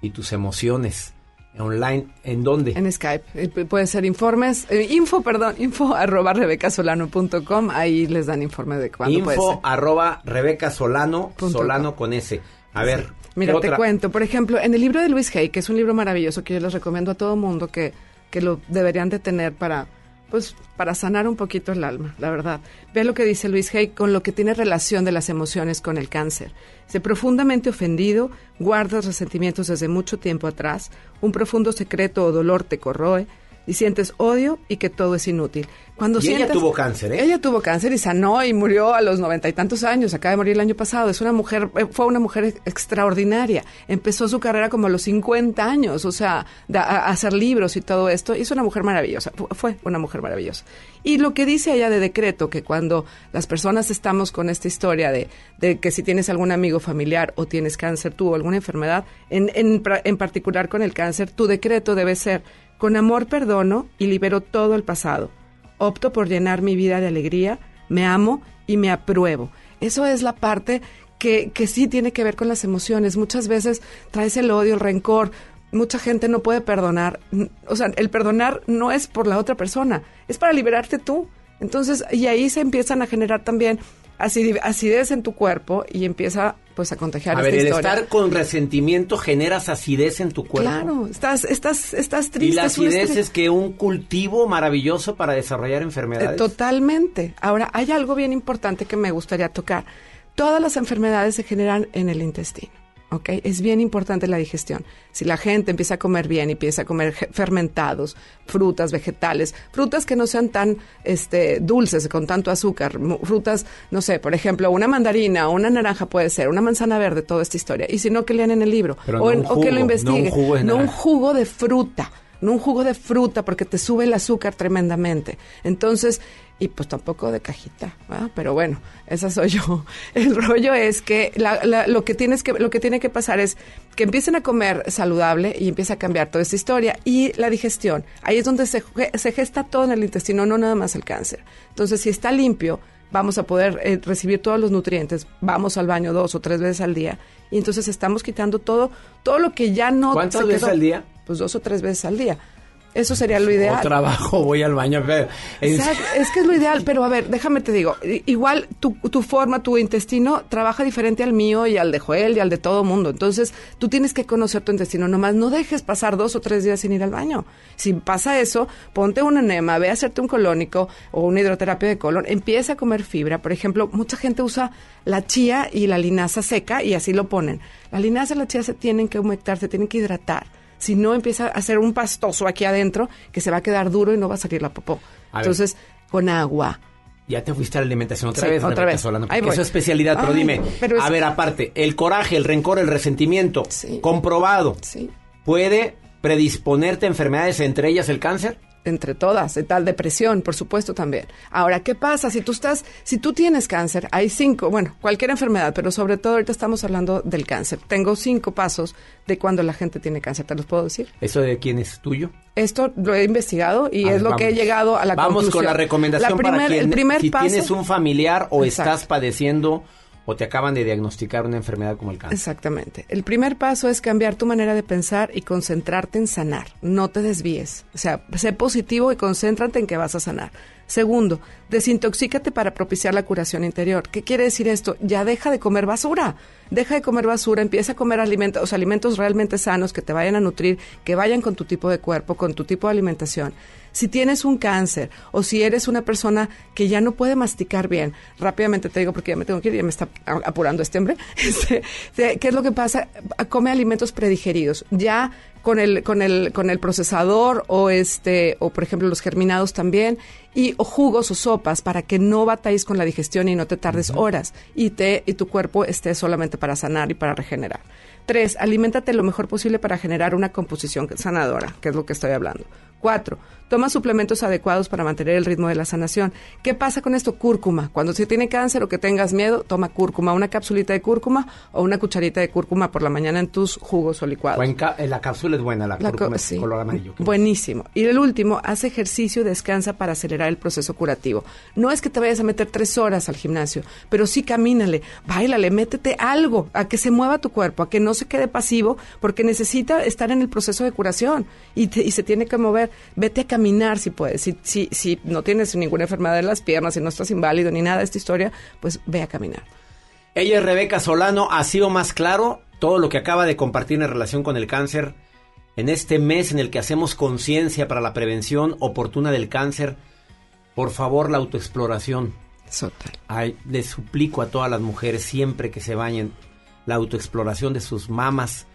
y tus emociones. Online, ¿en dónde? En Skype. Eh, pu- Puede ser informes, eh, info, perdón, info arroba rebecasolano.com. Ahí les dan informe de cuándo puede ser. Info arroba Rebeca Solano, Punto Solano con S. A ver, Mira, ¿qué te cuento, por ejemplo, en el libro de Luis Hay, que es un libro maravilloso que yo les recomiendo a todo mundo que, que lo deberían de tener para, pues, para sanar un poquito el alma, la verdad. Ve lo que dice Luis Hay con lo que tiene relación de las emociones con el cáncer. Dice, profundamente ofendido, guardas resentimientos desde mucho tiempo atrás, un profundo secreto o dolor te corroe, y sientes odio y que todo es inútil. Cuando Y ella tuvo cáncer, ¿eh? Ella tuvo cáncer y sanó y murió a los noventa y tantos años. Acaba de morir el año pasado. Es una mujer, eh, fue una mujer ex- extraordinaria. Empezó su carrera como a los 50 años, o sea, da- a, hacer libros y todo esto. Y es una mujer maravillosa. Fu- Fue una mujer maravillosa. Y lo que dice ella de decreto, que cuando las personas estamos con esta historia de, de que si tienes algún amigo familiar o tienes cáncer tú o alguna enfermedad, en, en, en particular con el cáncer, tu decreto debe ser, con amor perdono y libero todo el pasado. Opto por llenar mi vida de alegría, me amo y me apruebo. Eso es la parte que, que sí tiene que ver con las emociones. Muchas veces traes el odio, el rencor. Mucha gente no puede perdonar. O sea, el perdonar no es por la otra persona, es para liberarte tú. Entonces, y ahí se empiezan a generar también acidez en tu cuerpo y empieza pues a contagiar A esta ver, el historia. estar con resentimiento generas acidez en tu cuerpo. Claro, estás, estás, estás triste. Y la acidez es que un cultivo maravilloso para desarrollar Eh, enfermedades. Totalmente. Ahora, hay algo bien importante que me gustaría tocar. Todas las enfermedades se generan en el intestino. ¿Ok? Es bien importante la digestión. Si la gente empieza a comer bien y empieza a comer fermentados, frutas, vegetales, frutas que no sean tan este, dulces, con tanto azúcar, frutas, no sé, por ejemplo, una mandarina o una naranja puede ser, una manzana verde, toda esta historia. Y si no, que lean en el libro. Pero o, no en- un o que lo no un investiguen. jugo de no un jugo de fruta, no un jugo de fruta porque te sube el azúcar tremendamente. Entonces, y pues tampoco de cajita, ¿verdad? pero bueno, esa soy yo. El rollo es que la- la- lo que tienes que lo que tiene que pasar es que empiecen a comer saludable y empieza a cambiar toda esta historia y la digestión. Ahí es donde se, ge- se gesta todo en el intestino, no nada más el cáncer. Entonces, si está limpio, vamos a poder eh, recibir todos los nutrientes. Vamos al baño dos o tres veces al día y entonces estamos quitando todo todo lo que ya no ¿Cuántas veces al día? Pues dos o tres veces al día. Eso sería lo ideal. O trabajo, voy al baño. pero- es que es lo ideal, pero a ver, déjame te digo, igual tu, tu forma, tu intestino trabaja diferente al mío y al de Joel y al de todo mundo. Entonces, tú tienes que conocer tu intestino nomás, no dejes pasar dos o tres días sin ir al baño. Si pasa eso, ponte un enema, ve a hacerte un colónico o una hidroterapia de colon, empieza a comer fibra. Por ejemplo, mucha gente usa la chía y la linaza seca y así lo ponen. La linaza y la chía se tienen que humectar, se tienen que hidratar. Si no, empieza a hacer un pastoso aquí adentro que se va a quedar duro y no va a salir la popó. A ver. Entonces, con agua. Ya te fuiste a la alimentación otra Sí, vez, otra vez. Ahí porque es especialidad, pero Ay, dime, pero es- a ver, aparte, el coraje, el rencor, el resentimiento, comprobado, ¿puede predisponerte a enfermedades, entre ellas el cáncer? Entre todas, de tal depresión, por supuesto también. Ahora, ¿qué pasa si tú estás, si tú tienes cáncer? Hay cinco, bueno, cualquier enfermedad, pero sobre todo ahorita estamos hablando del cáncer. Tengo cinco pasos de cuando la gente tiene cáncer, ¿te los puedo decir? ¿Eso de quién es tuyo? Esto lo he investigado y es lo que he vamos. llegado a la Vamos conclusión. con la recomendación La para quien, el primer si paso, tienes un familiar o Exacto. estás padeciendo o te acaban de diagnosticar una enfermedad como el cáncer. Exactamente. El primer paso es cambiar tu manera de pensar y concentrarte en sanar. No te desvíes. O sea, sé positivo y concéntrate en que vas a sanar. Segundo, desintoxícate para propiciar la curación interior. ¿Qué quiere decir esto? Ya deja de comer basura. Deja de comer basura, empieza a comer alimentos, alimentos realmente sanos que te vayan a nutrir, que vayan con tu tipo de cuerpo, con tu tipo de alimentación. Si tienes un cáncer o si eres una persona que ya no puede masticar bien, rápidamente te digo porque ya me tengo que ir, ya me está apurando este hombre. Este, ¿Qué es lo que pasa? Come alimentos predigeridos. Ya con el con el con el procesador o este o por ejemplo los germinados también y o jugos o sopas para que no batalles con la digestión y no te tardes horas y te y tu cuerpo esté solamente para sanar y para regenerar. Tres, aliméntate lo mejor posible para generar una composición sanadora, que es lo que estoy hablando. Cuatro, toma suplementos adecuados para mantener el ritmo de la sanación. ¿Qué pasa con esto? Cúrcuma. Cuando se tiene cáncer o que tengas miedo, toma cúrcuma, una capsulita de cúrcuma o una cucharita de cúrcuma por la mañana en tus jugos o licuados. Eh, la cápsula es buena, la, cúrcuma es color amarillo. Buenísimo. Y el último, haz ejercicio y descansa para acelerar el proceso curativo. No es que te vayas a meter tres horas al gimnasio, pero sí camínale, bailale, métete algo, a que se mueva tu cuerpo, a que no se quede pasivo, porque necesita estar en el proceso de curación y, y se tiene que mover vete a caminar si puedes. Si, si, si no tienes ninguna enfermedad en las piernas, si no estás inválido ni nada de esta historia, pues ve a caminar. Ella es Rebeca Solano, ha sido más claro todo lo que acaba de compartir en relación con el cáncer en este mes en el que hacemos conciencia para la prevención oportuna del cáncer. Por favor, la autoexploración. Ay, les suplico a todas las mujeres siempre que se bañen la autoexploración de sus mamas,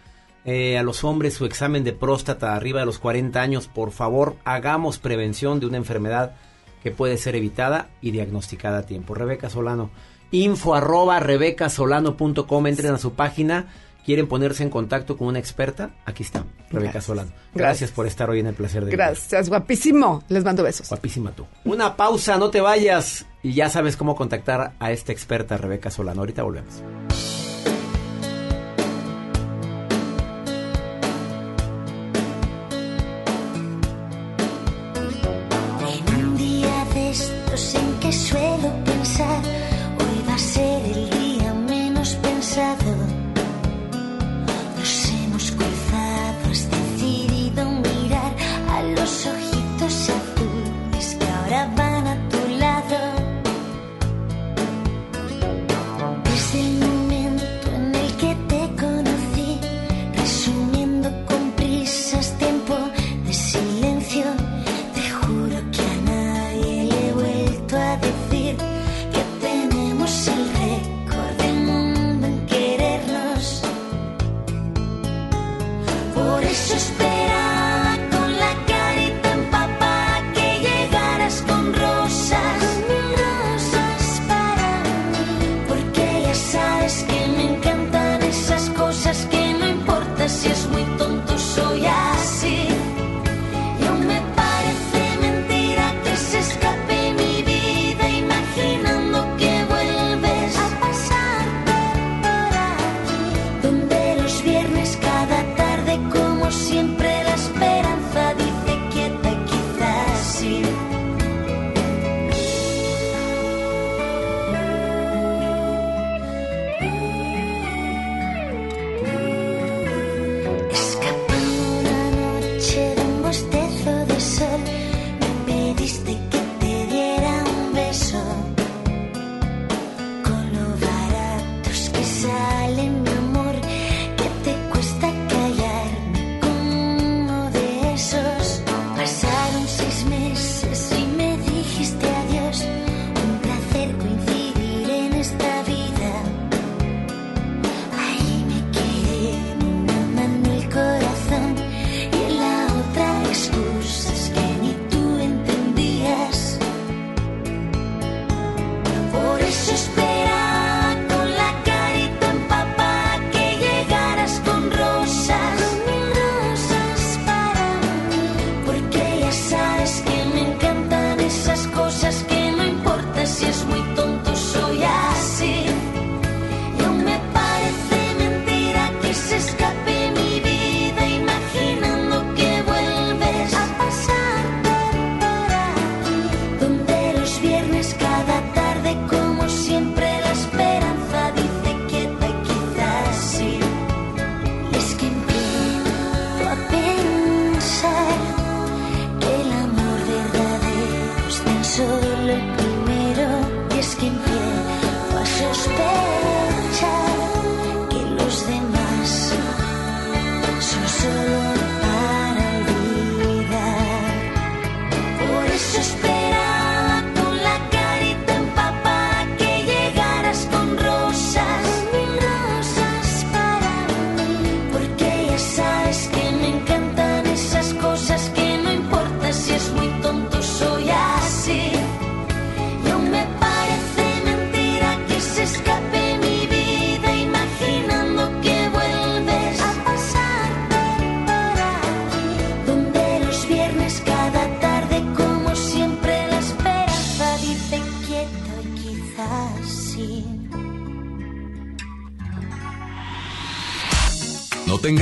eh, a los hombres su examen de próstata arriba de los 40 años, por favor, hagamos prevención de una enfermedad que puede ser evitada y diagnosticada a tiempo. Rebeca Solano, info arroba rebecasolano.com, entren a su página, quieren ponerse en contacto con una experta, aquí está, Rebeca Solano. Gracias, por estar hoy en el placer de Gracias, guapísimo. Les mando besos. Guapísima tú. Una pausa, no te vayas y ya sabes cómo contactar a esta experta Rebeca Solano. Ahorita volvemos.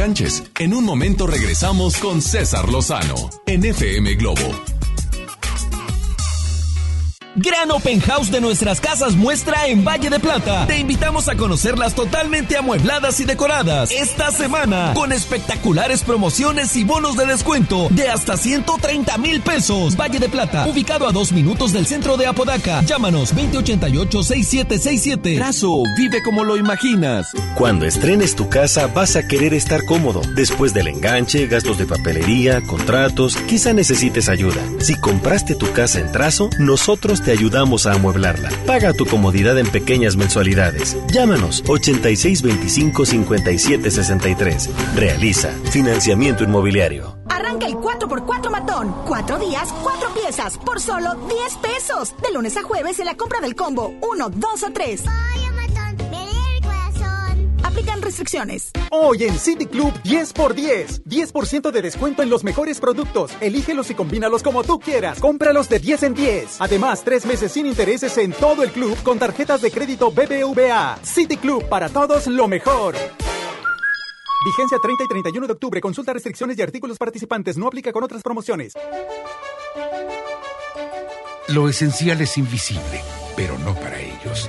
Enganches. En un momento regresamos con César Lozano en FM Globo Gran Open House de nuestras casas muestra en Valle de Plata. Te invitamos a conocerlas totalmente amuebladas y decoradas esta semana con espectaculares promociones y bonos de descuento de hasta 130 mil pesos. Valle de Plata, ubicado a dos minutos del centro de Apodaca. Llámanos 2088-6767. Trazo, vive como lo imaginas. Cuando estrenes tu casa vas a querer estar cómodo. Después del enganche, gastos de papelería, contratos, quizá necesites ayuda. Si compraste tu casa en trazo, nosotros te ayudamos a amueblarla. Paga tu comodidad en pequeñas mensualidades. Llámanos 8625-5763. Realiza financiamiento inmobiliario. Arranca el 4x4 matón. Cuatro días, cuatro piezas, por solo 10 pesos. De lunes a jueves en la compra del combo 1, 2 o 3. Aplican restricciones. Hoy en City Club 10 por 10. 10% de descuento en los mejores productos. Elígelos y combínalos como tú quieras. Cómpralos de 10 en 10. Además, tres meses sin intereses en todo el club con tarjetas de crédito BBVA. City Club para todos lo mejor. Vigencia 30 y 31 de octubre. Consulta restricciones y artículos participantes. No aplica con otras promociones. Lo esencial es invisible, pero no para ellos.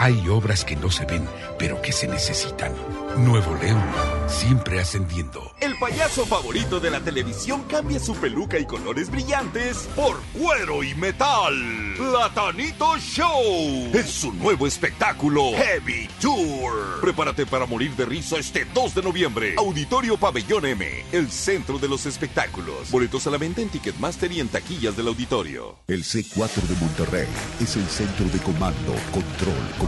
Hay obras que no se ven, pero que se necesitan. Nuevo León, siempre ascendiendo. El payaso favorito de la televisión cambia su peluca y colores brillantes por cuero y metal. Platanito Show es su nuevo espectáculo Heavy Tour. Prepárate para morir de risa este 2 de noviembre. Auditorio Pabellón M, el centro de los espectáculos. Boletos a la venta en Ticketmaster y en taquillas del auditorio. El C4 de Monterrey es el centro de comando, control,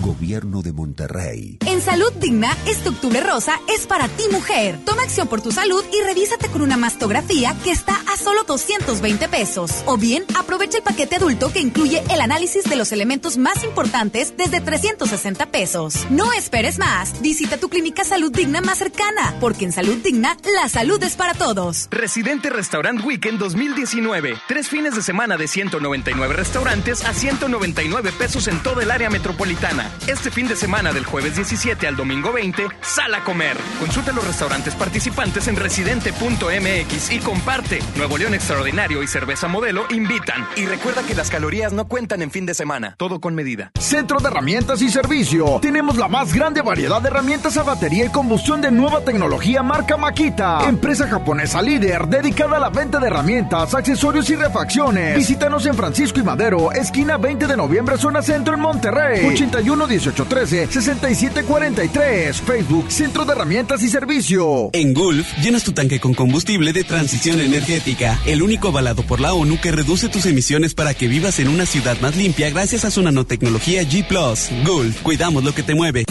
Gobierno de Monterrey. En Salud Digna, este octubre rosa es para ti mujer. Toma acción por tu salud y revísate con una mastografía que está a solo 220 pesos. O bien, aprovecha el paquete adulto que incluye el análisis de los elementos más importantes desde 360 pesos. No esperes más. Visita tu clínica Salud Digna más cercana, porque en Salud Digna, la salud es para todos. Residente Restaurant Weekend 2019. Tres fines de semana de 199 restaurantes a 199 pesos en todo el área metropolitana. Este fin de semana del jueves 17 al domingo 20, sal a comer. Consulta los restaurantes participantes en residente.mx y comparte. Nuevo León Extraordinario y Cerveza Modelo invitan. Y recuerda que las calorías no cuentan en fin de semana. Todo con medida. Centro de Herramientas y Servicio. Tenemos la más grande variedad de herramientas a batería y combustión de nueva tecnología marca Makita. Empresa japonesa líder dedicada a la venta de herramientas, accesorios y refacciones. Visítanos en Francisco y Madero, esquina 20 de noviembre, zona centro en Monterrey. 81 18 13 67 43. Facebook Centro de Herramientas y Servicio. En Gulf, llenas tu tanque con combustible de transición energética, el único avalado por la ONU que reduce tus emisiones para que vivas en una ciudad más limpia gracias a su nanotecnología G ⁇ Gulf, cuidamos lo que te mueve.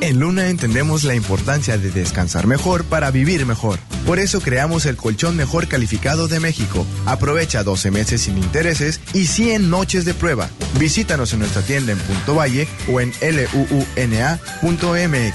En Luna entendemos la importancia de descansar mejor para vivir mejor. Por eso creamos el colchón mejor calificado de México. Aprovecha 12 meses sin intereses y 100 noches de prueba. Visítanos en nuestra tienda en Punto Valle o en luuna.mx.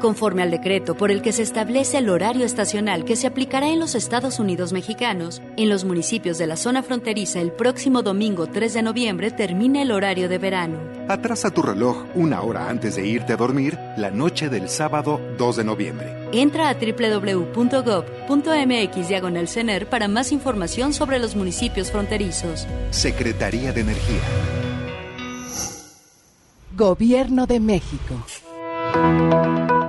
conforme al decreto por el que se establece el horario estacional que se aplicará en los Estados Unidos mexicanos, en los municipios de la zona fronteriza el próximo domingo 3 de noviembre termina el horario de verano. Atrasa tu reloj una hora antes de irte a dormir la noche del sábado 2 de noviembre. Entra a www.gov.mx diagonal CENER para más información sobre los municipios fronterizos. Secretaría de Energía. Gobierno de México.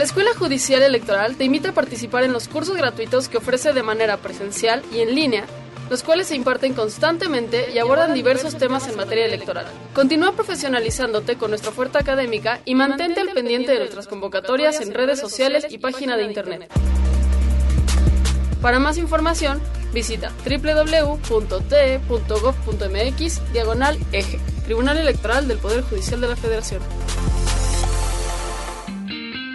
La Escuela Judicial Electoral te invita a participar en los cursos gratuitos que ofrece de manera presencial y en línea, los cuales se imparten constantemente y abordan diversos temas en materia electoral. Continúa profesionalizándote con nuestra oferta académica y mantente al pendiente de nuestras convocatorias en redes sociales y página de internet. Para más información, visita www.te.gov.mx diagonal eje, Tribunal Electoral del Poder Judicial de la Federación.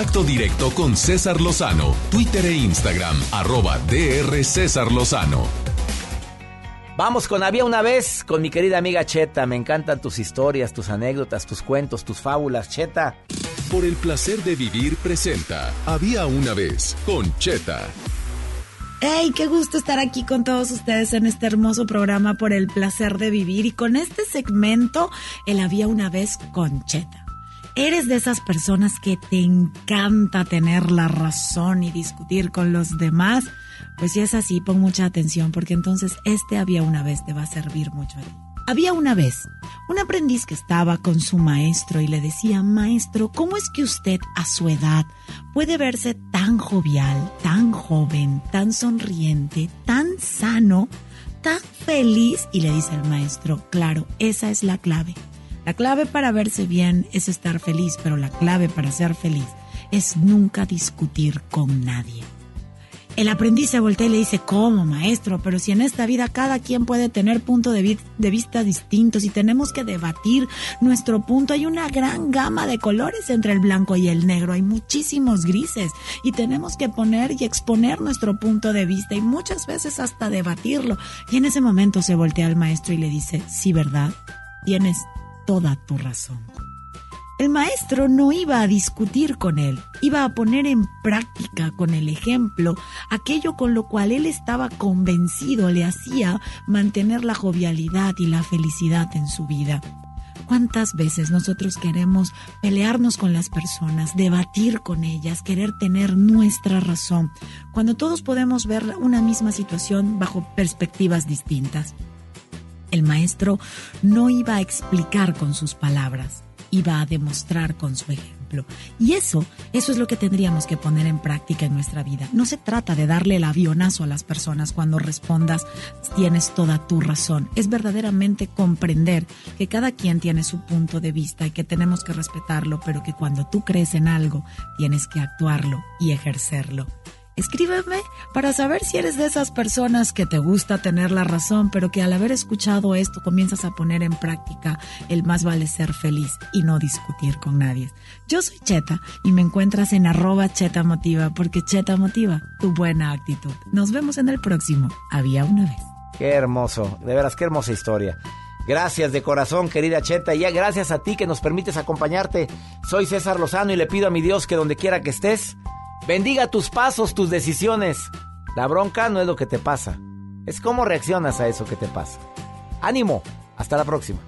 contacto directo con César Lozano, Twitter e Instagram, arroba DR César Lozano. Vamos con Había una vez, con mi querida amiga Cheta. Me encantan tus historias, tus anécdotas, tus cuentos, tus fábulas, Cheta. Por el placer de vivir presenta Había una vez, con Cheta. ¡Hey! Qué gusto estar aquí con todos ustedes en este hermoso programa por el placer de vivir y con este segmento, el Había una vez con Cheta. ¿Eres de esas personas que te encanta tener la razón y discutir con los demás? Pues si es así, pon mucha atención porque entonces este había una vez te va a servir mucho a ti. Había una vez un aprendiz que estaba con su maestro y le decía, maestro, ¿cómo es que usted a su edad puede verse tan jovial, tan joven, tan sonriente, tan sano, tan feliz? Y le dice el maestro, claro, esa es la clave. La clave para verse bien es estar feliz, pero la clave para ser feliz es nunca discutir con nadie. El aprendiz se voltea y le dice, ¿cómo, maestro? Pero si en esta vida cada quien puede tener puntos de, vista distintos y tenemos que debatir nuestro punto, hay una gran gama de colores entre el blanco y el negro, hay muchísimos grises y tenemos que poner y exponer nuestro punto de vista y muchas veces hasta debatirlo. Y en ese momento se voltea al maestro y le dice, sí, ¿verdad? Tienes toda tu razón. El maestro no iba a discutir con él, iba a poner en práctica con el ejemplo aquello con lo cual él estaba convencido le hacía mantener la jovialidad y la felicidad en su vida. ¿Cuántas veces nosotros queremos pelearnos con las personas, debatir con ellas, querer tener nuestra razón, cuando todos podemos ver una misma situación bajo perspectivas distintas? El maestro no iba a explicar con sus palabras, iba a demostrar con su ejemplo. Y eso, eso es lo que tendríamos que poner en práctica en nuestra vida. No se trata de darle el avionazo a las personas cuando respondas tienes toda tu razón. Es verdaderamente comprender que cada quien tiene su punto de vista y que tenemos que respetarlo, pero que cuando tú crees en algo, tienes que actuarlo y ejercerlo. Escríbeme para saber si eres de esas personas que te gusta tener la razón, pero que al haber escuchado esto comienzas a poner en práctica el más vale ser feliz y no discutir con nadie. Yo soy Cheta y me encuentras en arroba Cheta Motiva porque Cheta Motiva tu buena actitud. Nos vemos en el próximo. Había una vez. Qué hermoso, de veras, qué hermosa historia. Gracias de corazón, querida Cheta, y ya gracias a ti que nos permites acompañarte. Soy César Lozano y le pido a mi Dios que donde quiera que estés, Bendiga tus pasos, tus decisiones. La bronca no es lo que te pasa, es cómo reaccionas a eso que te pasa. Ánimo, hasta la próxima.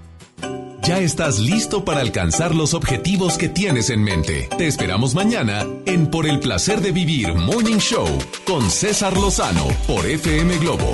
Ya estás listo para alcanzar los objetivos que tienes en mente. Te esperamos mañana en Por el placer de vivir Morning Show con César Lozano por FM Globo